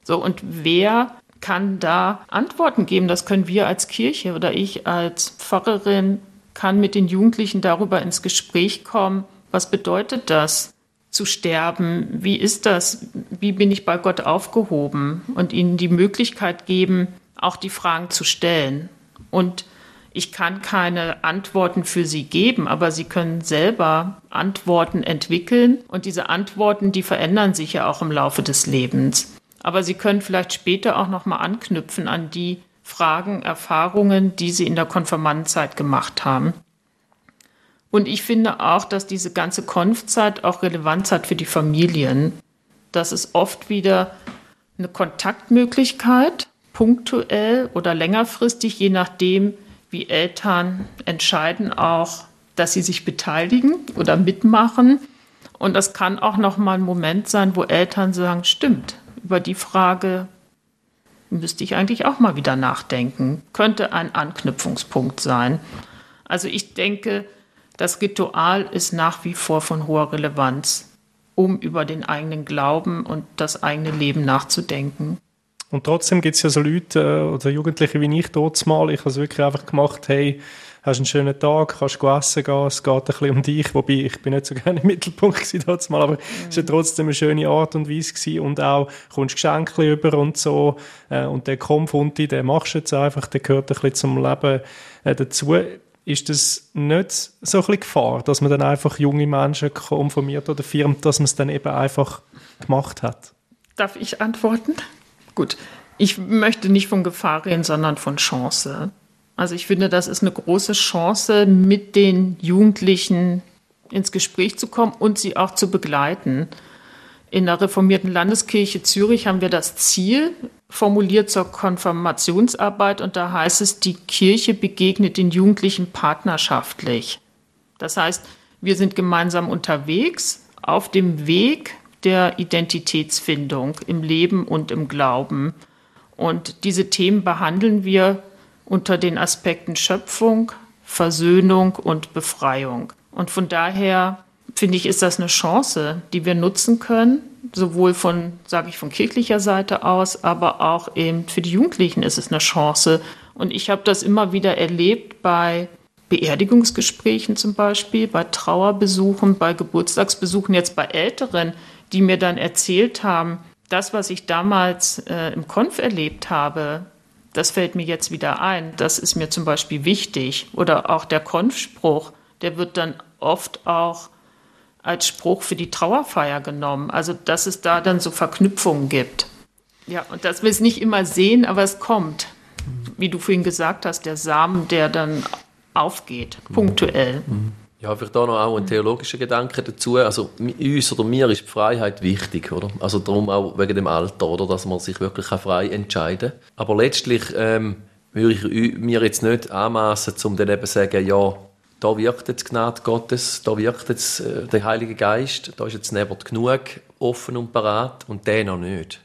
So, und wer kann da Antworten geben? Das können wir als Kirche oder ich als Pfarrerin kann mit den Jugendlichen darüber ins Gespräch kommen. Was bedeutet das? Zu sterben. Wie ist das? Wie bin ich bei Gott aufgehoben? Und ihnen die Möglichkeit geben, auch die Fragen zu stellen. Und ich kann keine Antworten für sie geben, aber sie können selber Antworten entwickeln. Und diese Antworten, die verändern sich ja auch im Laufe des Lebens. Aber sie können vielleicht später auch noch mal anknüpfen an die Fragen, Erfahrungen, die sie in der Konfirmandenzeit gemacht haben. Und ich finde auch, dass diese ganze Konfzeit auch Relevanz hat für die Familien. Das ist oft wieder eine Kontaktmöglichkeit, punktuell oder längerfristig, je nachdem, wie Eltern entscheiden auch, dass sie sich beteiligen oder mitmachen. Und das kann auch noch mal ein Moment sein, wo Eltern sagen, stimmt, über die Frage müsste ich eigentlich auch mal wieder nachdenken. Könnte ein Anknüpfungspunkt sein. Also ich denke, das Ritual ist nach wie vor von hoher Relevanz, um über den eigenen Glauben und das eigene Leben nachzudenken. Und trotzdem gibt es ja so Leute äh, oder Jugendliche wie ich dort mal. Ich habe es wirklich einfach gemacht, hey, hast einen schönen Tag, kannst du essen gehen, es geht ein bisschen um dich, wobei ich bin nicht so gerne im Mittelpunkt gewesen dort mal, aber mhm. es war trotzdem eine schöne Art und Weise gewesen und auch kommst Geschenke über und so äh, und der Konfunti, den machst du jetzt einfach, der gehört ein bisschen zum Leben äh, dazu ist das nicht so ein Gefahr, dass man dann einfach junge Menschen konformiert oder firmt, dass man es dann eben einfach gemacht hat? Darf ich antworten? Gut. Ich möchte nicht von Gefahr reden, sondern von Chance. Also ich finde, das ist eine große Chance, mit den Jugendlichen ins Gespräch zu kommen und sie auch zu begleiten. In der reformierten Landeskirche Zürich haben wir das Ziel, formuliert zur Konfirmationsarbeit und da heißt es, die Kirche begegnet den Jugendlichen partnerschaftlich. Das heißt, wir sind gemeinsam unterwegs auf dem Weg der Identitätsfindung im Leben und im Glauben. Und diese Themen behandeln wir unter den Aspekten Schöpfung, Versöhnung und Befreiung. Und von daher finde ich, ist das eine Chance, die wir nutzen können, sowohl von, sage ich, von kirchlicher Seite aus, aber auch eben für die Jugendlichen ist es eine Chance. Und ich habe das immer wieder erlebt bei Beerdigungsgesprächen zum Beispiel, bei Trauerbesuchen, bei Geburtstagsbesuchen, jetzt bei Älteren, die mir dann erzählt haben, das, was ich damals äh, im Konf erlebt habe, das fällt mir jetzt wieder ein. Das ist mir zum Beispiel wichtig. Oder auch der Konfspruch, der wird dann oft auch als Spruch für die Trauerfeier genommen. Also, dass es da dann so Verknüpfungen gibt. Ja, und dass wir es nicht immer sehen, aber es kommt. Wie du vorhin gesagt hast, der Samen, der dann aufgeht, punktuell. Ja, vielleicht da noch auch ein theologischer Gedanke dazu. Also uns oder mir ist die Freiheit wichtig, oder? Also darum auch wegen dem Alter, oder? Dass man sich wirklich frei entscheiden kann. Aber letztlich ähm, würde ich mir jetzt nicht anmaßen, um dann eben zu sagen, ja, da wirkt jetzt Gnade Gottes, da wirkt jetzt äh, der Heilige Geist, da ist jetzt neben genug offen und parat und der noch nicht.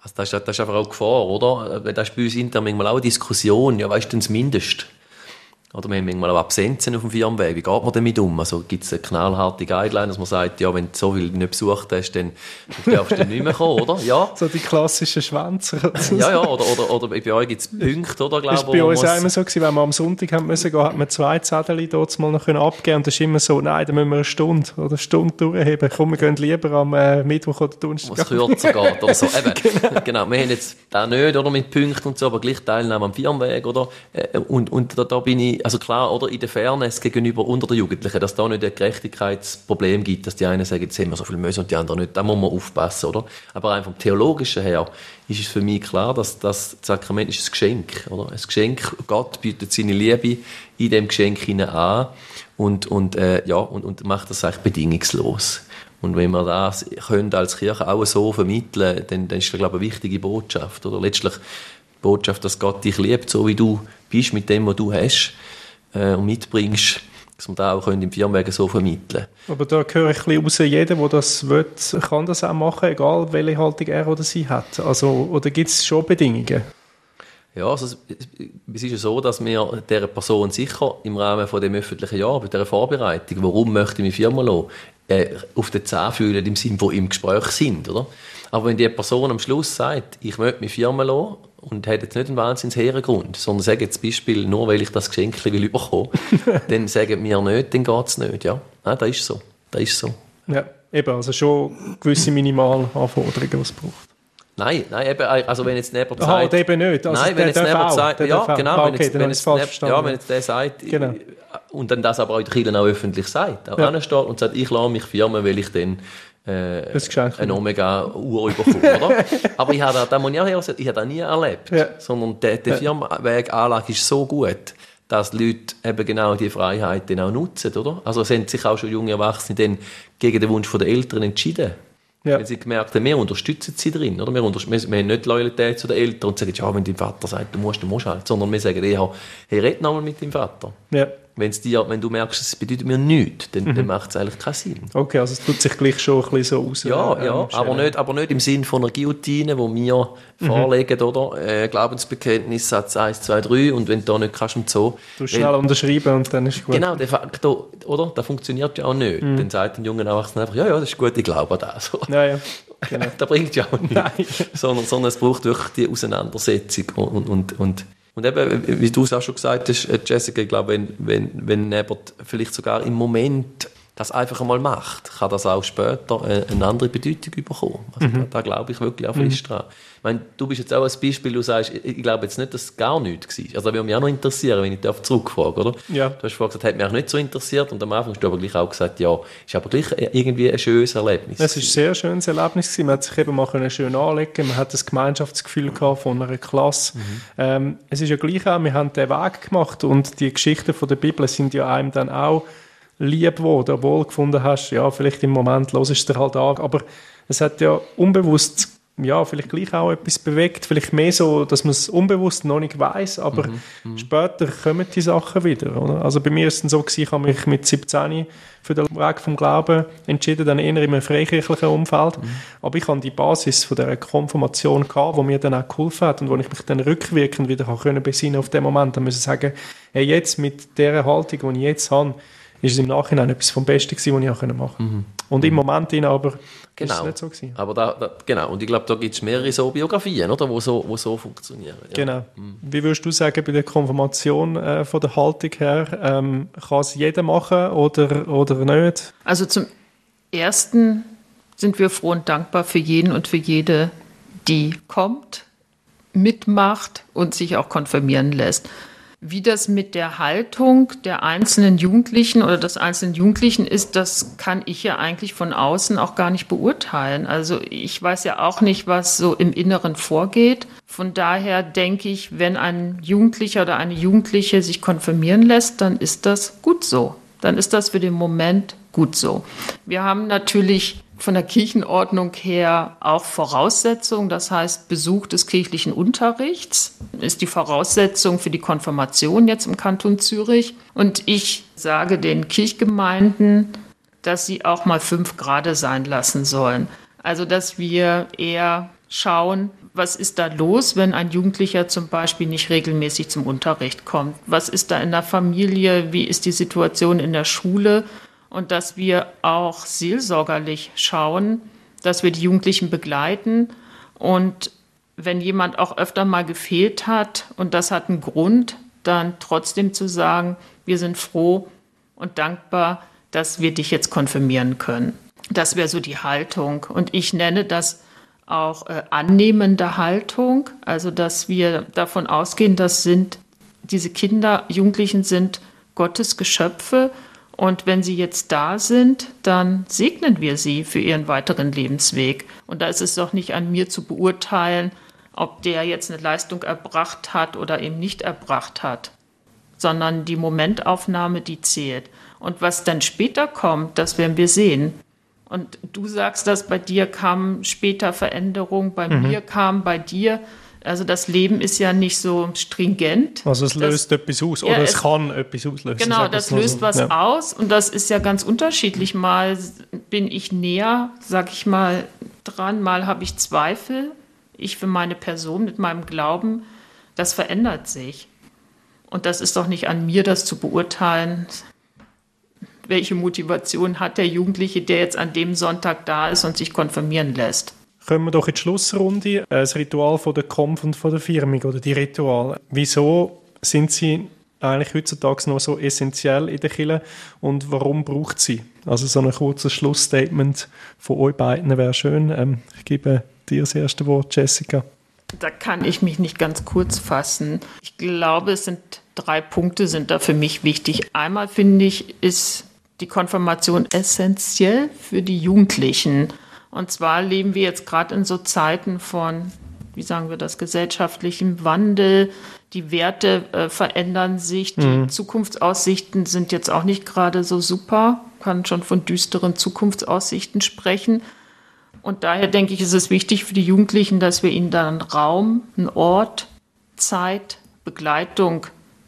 Also das, ist, das ist einfach auch Gefahr, oder? Das ist bei uns intern manchmal auch eine Diskussion, ja, weißt du, das Mindest? Oder wir haben manchmal auch Absenzen auf dem Firmenweg. Wie geht man damit um? Also gibt es eine knallharte Guideline, dass man sagt, ja, wenn du so viel nicht besucht hast, dann darfst du nicht mehr kommen, oder? Ja. So die klassischen Schwänzer. ja, ja, oder, oder, oder bei euch gibt es Punkte, oder? Das war bei uns auch immer so, gewesen, wenn wir am Sonntag haben müssen gehen, hat man zwei Zettel dort mal noch abgeben und das ist immer so, nein, dann müssen wir eine Stunde oder eine Stunde durchheben. Komm, wir gehen lieber am äh, Mittwoch oder Donnerstag. Was kürzer geht oder so. Eben, genau. genau. Wir haben jetzt da nicht, oder, mit Punkten und so, aber gleich teilnehmen am Firmenweg, oder? Äh, und, und da, da bin ich also klar, oder in der Fairness gegenüber unter den Jugendlichen, dass da nicht ein Gerechtigkeitsproblem gibt, dass die einen sagen, jetzt haben wir so viel Müsse und die anderen nicht, da muss man aufpassen, oder? Aber rein vom Theologischen her ist es für mich klar, dass das Sakrament ist ein Geschenk, oder? Ein Geschenk, Gott bietet seine Liebe in dem Geschenk hinein an und, und, äh, ja, und, und macht das eigentlich bedingungslos. Und wenn wir das können als Kirche auch so vermitteln, dann, dann ist das, glaube ich, eine wichtige Botschaft. Oder letztlich die Botschaft, dass Gott dich liebt, so wie du bist, mit dem, was du hast äh, und mitbringst, dass wir das auch im Firmenwegen so vermitteln Aber da höre ich ein bisschen raus, jeder, der das will, kann das auch machen, egal welche Haltung er oder sie hat. Also, oder gibt es schon Bedingungen? Ja, also es ist ja so, dass wir dieser Person sicher im Rahmen von dem öffentlichen Jahr, bei dieser Vorbereitung, warum möchte ich meine Firma lassen, äh, auf den Zahn fühlen, im Sinne, wo im Gespräch sind, oder? Aber wenn die Person am Schluss sagt, ich möchte meine Firma lassen und hat jetzt nicht einen wahnsinns hehren Grund, sondern sagt jetzt Beispiel, nur weil ich das Geschenk will bekommen, dann sagen wir nicht, dann geht es nicht. Ja, Nein, das ist so. Das ist so. Ja, eben, also schon gewisse Minimalanforderungen, die es braucht. Nein, nein, eben, also wenn jetzt jemand Aha, sagt... eben nicht. Also nein, wenn jetzt jemand sagt... Ja, genau, ah, wenn jetzt, wenn jetzt, ja, wenn jetzt der sagt... Genau. Und dann das aber auch in der Kirche auch öffentlich sagt. Auch ja. ansteht und sagt, ich lasse mich firmen, weil ich dann äh, ein Omega-Uhr bekommen, oder? Aber ich habe das, muss ich auch sagen, ich habe das nie erlebt. Ja. Sondern der, der Firmenweganlage ist so gut, dass die Leute eben genau diese Freiheit dann auch nutzen, oder? Also es haben sich auch schon junge Erwachsene dann gegen den Wunsch der Eltern entschieden. Ja. Wenn sie gemerkt haben, wir unterstützen sie drin, oder? Wir, wir, wir haben nicht Loyalität zu den Eltern und sagen, ja, wenn dein Vater sagt, du musst, du musst halt. Sondern wir sagen eher, hey, red nochmal mit deinem Vater. Ja. Wenn's dir, wenn du merkst, es bedeutet mir nichts, dann, mhm. dann macht es eigentlich keinen Sinn. Okay, also es tut sich gleich schon ein bisschen so aus. Ja, äh, ja, aber nicht, aber nicht im Sinn von einer Guillotine, wo wir mhm. vorlegen, oder? Äh, Glaubensbekenntnis, Satz 1, 2, 3 und wenn du da nicht kannst und so. Du schnell wenn, unterschreiben und dann ist gut. Genau, de facto, oder? Das funktioniert ja auch nicht. Mhm. Dann sagt ein junger Erwachsener einfach, ja, ja, das ist gut, ich glaube an das. Ja, ja. Genau. das bringt ja auch nichts. Sondern, sondern es braucht wirklich die Auseinandersetzung und, und, und und eben, wie du es auch schon gesagt hast, äh, Jessica, ich glaube, wenn, wenn, wenn vielleicht sogar im Moment das einfach einmal macht, kann das auch später äh, eine andere Bedeutung bekommen. Also mhm. da, da, glaube ich wirklich auch fest mhm. dran. Ich meine, du bist jetzt auch ein Beispiel, du sagst, ich glaube jetzt nicht, dass es gar nichts war. Also das würde mich auch noch interessieren, wenn ich darauf zurückfrage, oder? Ja. Du hast vorher gesagt, hat mich auch nicht so interessiert und am Anfang hast du aber gleich auch gesagt, ja, ist aber gleich irgendwie ein schönes Erlebnis. Es ist ein sehr schönes Erlebnis gewesen. Man hat sich eben mal schön anlegen man hat das Gemeinschaftsgefühl gehabt von einer Klasse. Mhm. Ähm, es ist ja gleich auch, wir haben den Weg gemacht und die Geschichten von der Bibel sind ja einem dann auch lieb geworden, obwohl du gefunden hast, ja, vielleicht im Moment los ist dir halt an, aber es hat ja unbewusst ja, vielleicht gleich auch etwas bewegt, vielleicht mehr so, dass man es unbewusst noch nicht weiß, aber mhm, mhm. später kommen die Sachen wieder, oder? Also bei mir ist es so gewesen, ich habe mich mit 17 für den Weg vom Glauben entschieden, dann eher in einem freikirchlichen Umfeld, mhm. aber ich habe die Basis von der Konfirmation gehabt, wo mir dann auch geholfen hat und wo ich mich dann rückwirkend wieder können besinnen auf den Moment, dann muss ich sagen, hey, jetzt mit der Haltung, die ich jetzt habe, ist es im Nachhinein etwas vom Besten gewesen, was ich auch machen konnte. Mhm. Und im Moment aber genau. ist es nicht so gewesen. Aber da, da, genau, und ich glaube, da gibt es mehrere so Biografien, oder, wo so, wo so funktionieren. Ja. Genau. Mhm. Wie würdest du sagen, bei der Konfirmation äh, von der Haltung her, ähm, kann es jeder machen oder, oder nicht? Also zum Ersten sind wir froh und dankbar für jeden und für jede, die kommt, mitmacht und sich auch konfirmieren lässt. Wie das mit der Haltung der einzelnen Jugendlichen oder des einzelnen Jugendlichen ist, das kann ich ja eigentlich von außen auch gar nicht beurteilen. Also ich weiß ja auch nicht, was so im Inneren vorgeht. Von daher denke ich, wenn ein Jugendlicher oder eine Jugendliche sich konfirmieren lässt, dann ist das gut so. Dann ist das für den Moment gut so. Wir haben natürlich von der Kirchenordnung her auch Voraussetzung. Das heißt, Besuch des kirchlichen Unterrichts ist die Voraussetzung für die Konfirmation jetzt im Kanton Zürich. Und ich sage den Kirchgemeinden, dass sie auch mal fünf Grade sein lassen sollen. Also, dass wir eher schauen, was ist da los, wenn ein Jugendlicher zum Beispiel nicht regelmäßig zum Unterricht kommt? Was ist da in der Familie? Wie ist die Situation in der Schule? Und dass wir auch seelsorgerlich schauen, dass wir die Jugendlichen begleiten und wenn jemand auch öfter mal gefehlt hat und das hat einen Grund, dann trotzdem zu sagen, wir sind froh und dankbar, dass wir dich jetzt konfirmieren können. Das wäre so die Haltung. Und ich nenne das auch äh, annehmende Haltung, also dass wir davon ausgehen, dass sind diese Kinder, Jugendlichen sind Gottes Geschöpfe und wenn sie jetzt da sind, dann segnen wir sie für ihren weiteren Lebensweg. Und da ist es doch nicht an mir zu beurteilen, ob der jetzt eine Leistung erbracht hat oder eben nicht erbracht hat, sondern die Momentaufnahme, die zählt. Und was dann später kommt, das werden wir sehen. Und du sagst, dass bei dir kam später Veränderung, bei mhm. mir kam bei dir. Also das Leben ist ja nicht so stringent. Also es löst das, etwas aus oder ja, es, es, kann etwas auslösen. Genau, das löst so. was ja. aus und das ist ja ganz unterschiedlich. Mal bin ich näher, sag ich mal, dran, mal habe ich Zweifel. Ich für meine Person mit meinem Glauben, das verändert sich. Und das ist doch nicht an mir, das zu beurteilen welche Motivation hat der Jugendliche, der jetzt an dem Sonntag da ist und sich konfirmieren lässt. Kommen wir doch in die Schlussrunde. Äh, das Ritual von der Kampf und von der Firmung oder die Rituale. Wieso sind sie eigentlich heutzutage noch so essentiell in der Kirche und warum braucht sie? Also so ein kurzes Schlussstatement von euch beiden wäre schön. Ähm, ich gebe dir das erste Wort, Jessica. Da kann ich mich nicht ganz kurz fassen. Ich glaube, es sind drei Punkte sind da für mich wichtig. Einmal finde ich, ist die Konfirmation essentiell für die Jugendlichen. Und zwar leben wir jetzt gerade in so Zeiten von, wie sagen wir das, gesellschaftlichem Wandel. Die Werte äh, verändern sich, die mhm. Zukunftsaussichten sind jetzt auch nicht gerade so super. kann schon von düsteren Zukunftsaussichten sprechen. Und daher denke ich, ist es wichtig für die Jugendlichen, dass wir ihnen dann Raum, einen Ort, Zeit, Begleitung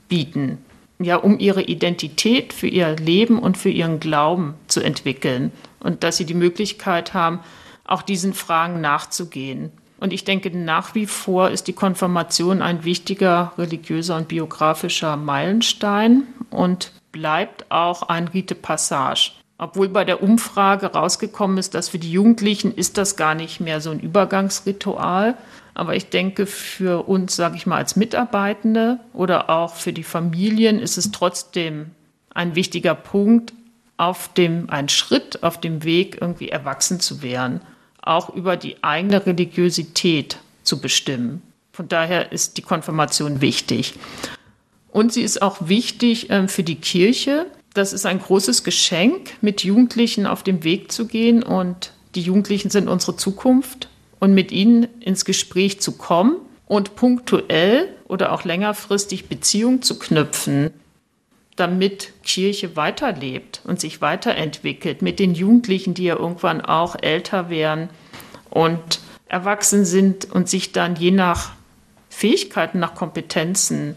bieten ja, um ihre Identität für ihr Leben und für ihren Glauben zu entwickeln und dass sie die Möglichkeit haben, auch diesen Fragen nachzugehen. Und ich denke, nach wie vor ist die Konfirmation ein wichtiger religiöser und biografischer Meilenstein und bleibt auch ein Rite Passage. Obwohl bei der Umfrage rausgekommen ist, dass für die Jugendlichen ist das gar nicht mehr so ein Übergangsritual, aber ich denke, für uns, sage ich mal, als Mitarbeitende oder auch für die Familien ist es trotzdem ein wichtiger Punkt, auf dem, ein Schritt auf dem Weg, irgendwie erwachsen zu werden, auch über die eigene Religiosität zu bestimmen. Von daher ist die Konfirmation wichtig. Und sie ist auch wichtig äh, für die Kirche. Das ist ein großes Geschenk, mit Jugendlichen auf dem Weg zu gehen. Und die Jugendlichen sind unsere Zukunft und mit ihnen ins Gespräch zu kommen und punktuell oder auch längerfristig Beziehung zu knüpfen, damit Kirche weiterlebt und sich weiterentwickelt mit den Jugendlichen, die ja irgendwann auch älter werden und erwachsen sind und sich dann je nach Fähigkeiten, nach Kompetenzen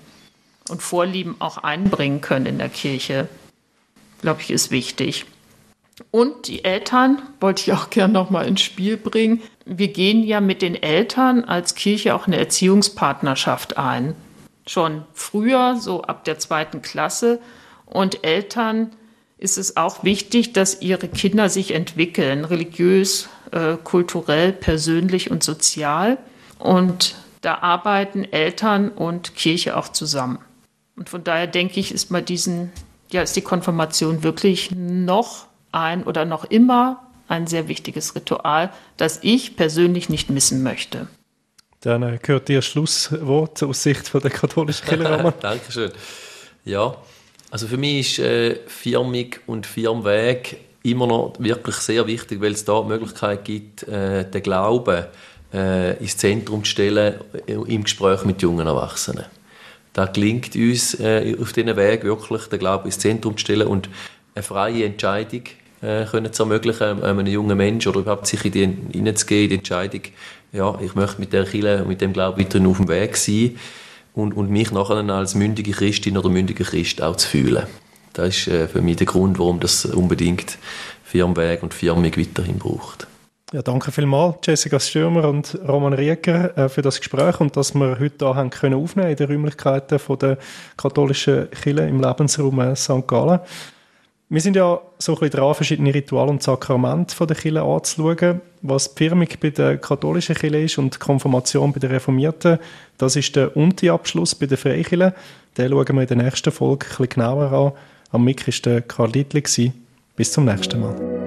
und Vorlieben auch einbringen können in der Kirche, glaube ich, ist wichtig. Und die Eltern wollte ich auch gerne noch mal ins Spiel bringen. Wir gehen ja mit den Eltern als Kirche auch eine Erziehungspartnerschaft ein. Schon früher, so ab der zweiten Klasse. Und Eltern ist es auch wichtig, dass ihre Kinder sich entwickeln, religiös, äh, kulturell, persönlich und sozial. Und da arbeiten Eltern und Kirche auch zusammen. Und von daher denke ich, ist bei diesen, ja, ist die Konfirmation wirklich noch ein oder noch immer ein sehr wichtiges Ritual, das ich persönlich nicht missen möchte. Dann äh, gehört Ihr Schlusswort aus Sicht von der katholischen Kirche, Dankeschön. Ja, also für mich ist äh, Firmung und Firmweg immer noch wirklich sehr wichtig, weil es da die Möglichkeit gibt, äh, den Glauben äh, ins Zentrum zu stellen äh, im Gespräch mit jungen Erwachsenen. Da gelingt uns äh, auf diesem Weg wirklich, den Glauben ins Zentrum zu stellen und eine freie Entscheidung äh, können zu ermöglichen, ähm, einem jungen Menschen oder überhaupt sich in die, hineinzugehen, in die Entscheidung, ja, ich möchte mit der Kirche und mit dem Glauben weiterhin auf dem Weg sein und, und mich nachher als mündige Christin oder mündiger Christ auch zu fühlen. Das ist äh, für mich der Grund, warum das unbedingt Firmenweg und Firmung weiterhin braucht. Ja, danke vielmals, Jessica Stürmer und Roman Rieger, äh, für das Gespräch und dass wir heute hier haben können aufnehmen in den Räumlichkeiten der katholischen Kirche im Lebensraum äh, St. Gallen. Wir sind ja so ein bisschen dran, verschiedene Rituale und Sakramente der Kirche anzuschauen. Was die Firmung bei der katholischen Kirche ist und die Konfirmation bei der Reformierten, das ist der Unti-Abschluss bei der Freikirche. Den schauen wir in der nächsten Folge ein bisschen genauer an. Am Mic war Karl Littli. Bis zum nächsten Mal.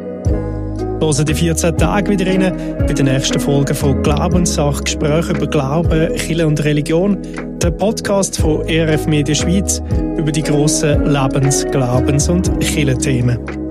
Hören die 14 Tage wieder rein bei der nächsten Folge von Glaubenssache, Gespräche über Glauben, Kirche und Religion, der Podcast von ERF Media Schweiz über die grossen Lebens-, Glaubens- und Kirchenthemen.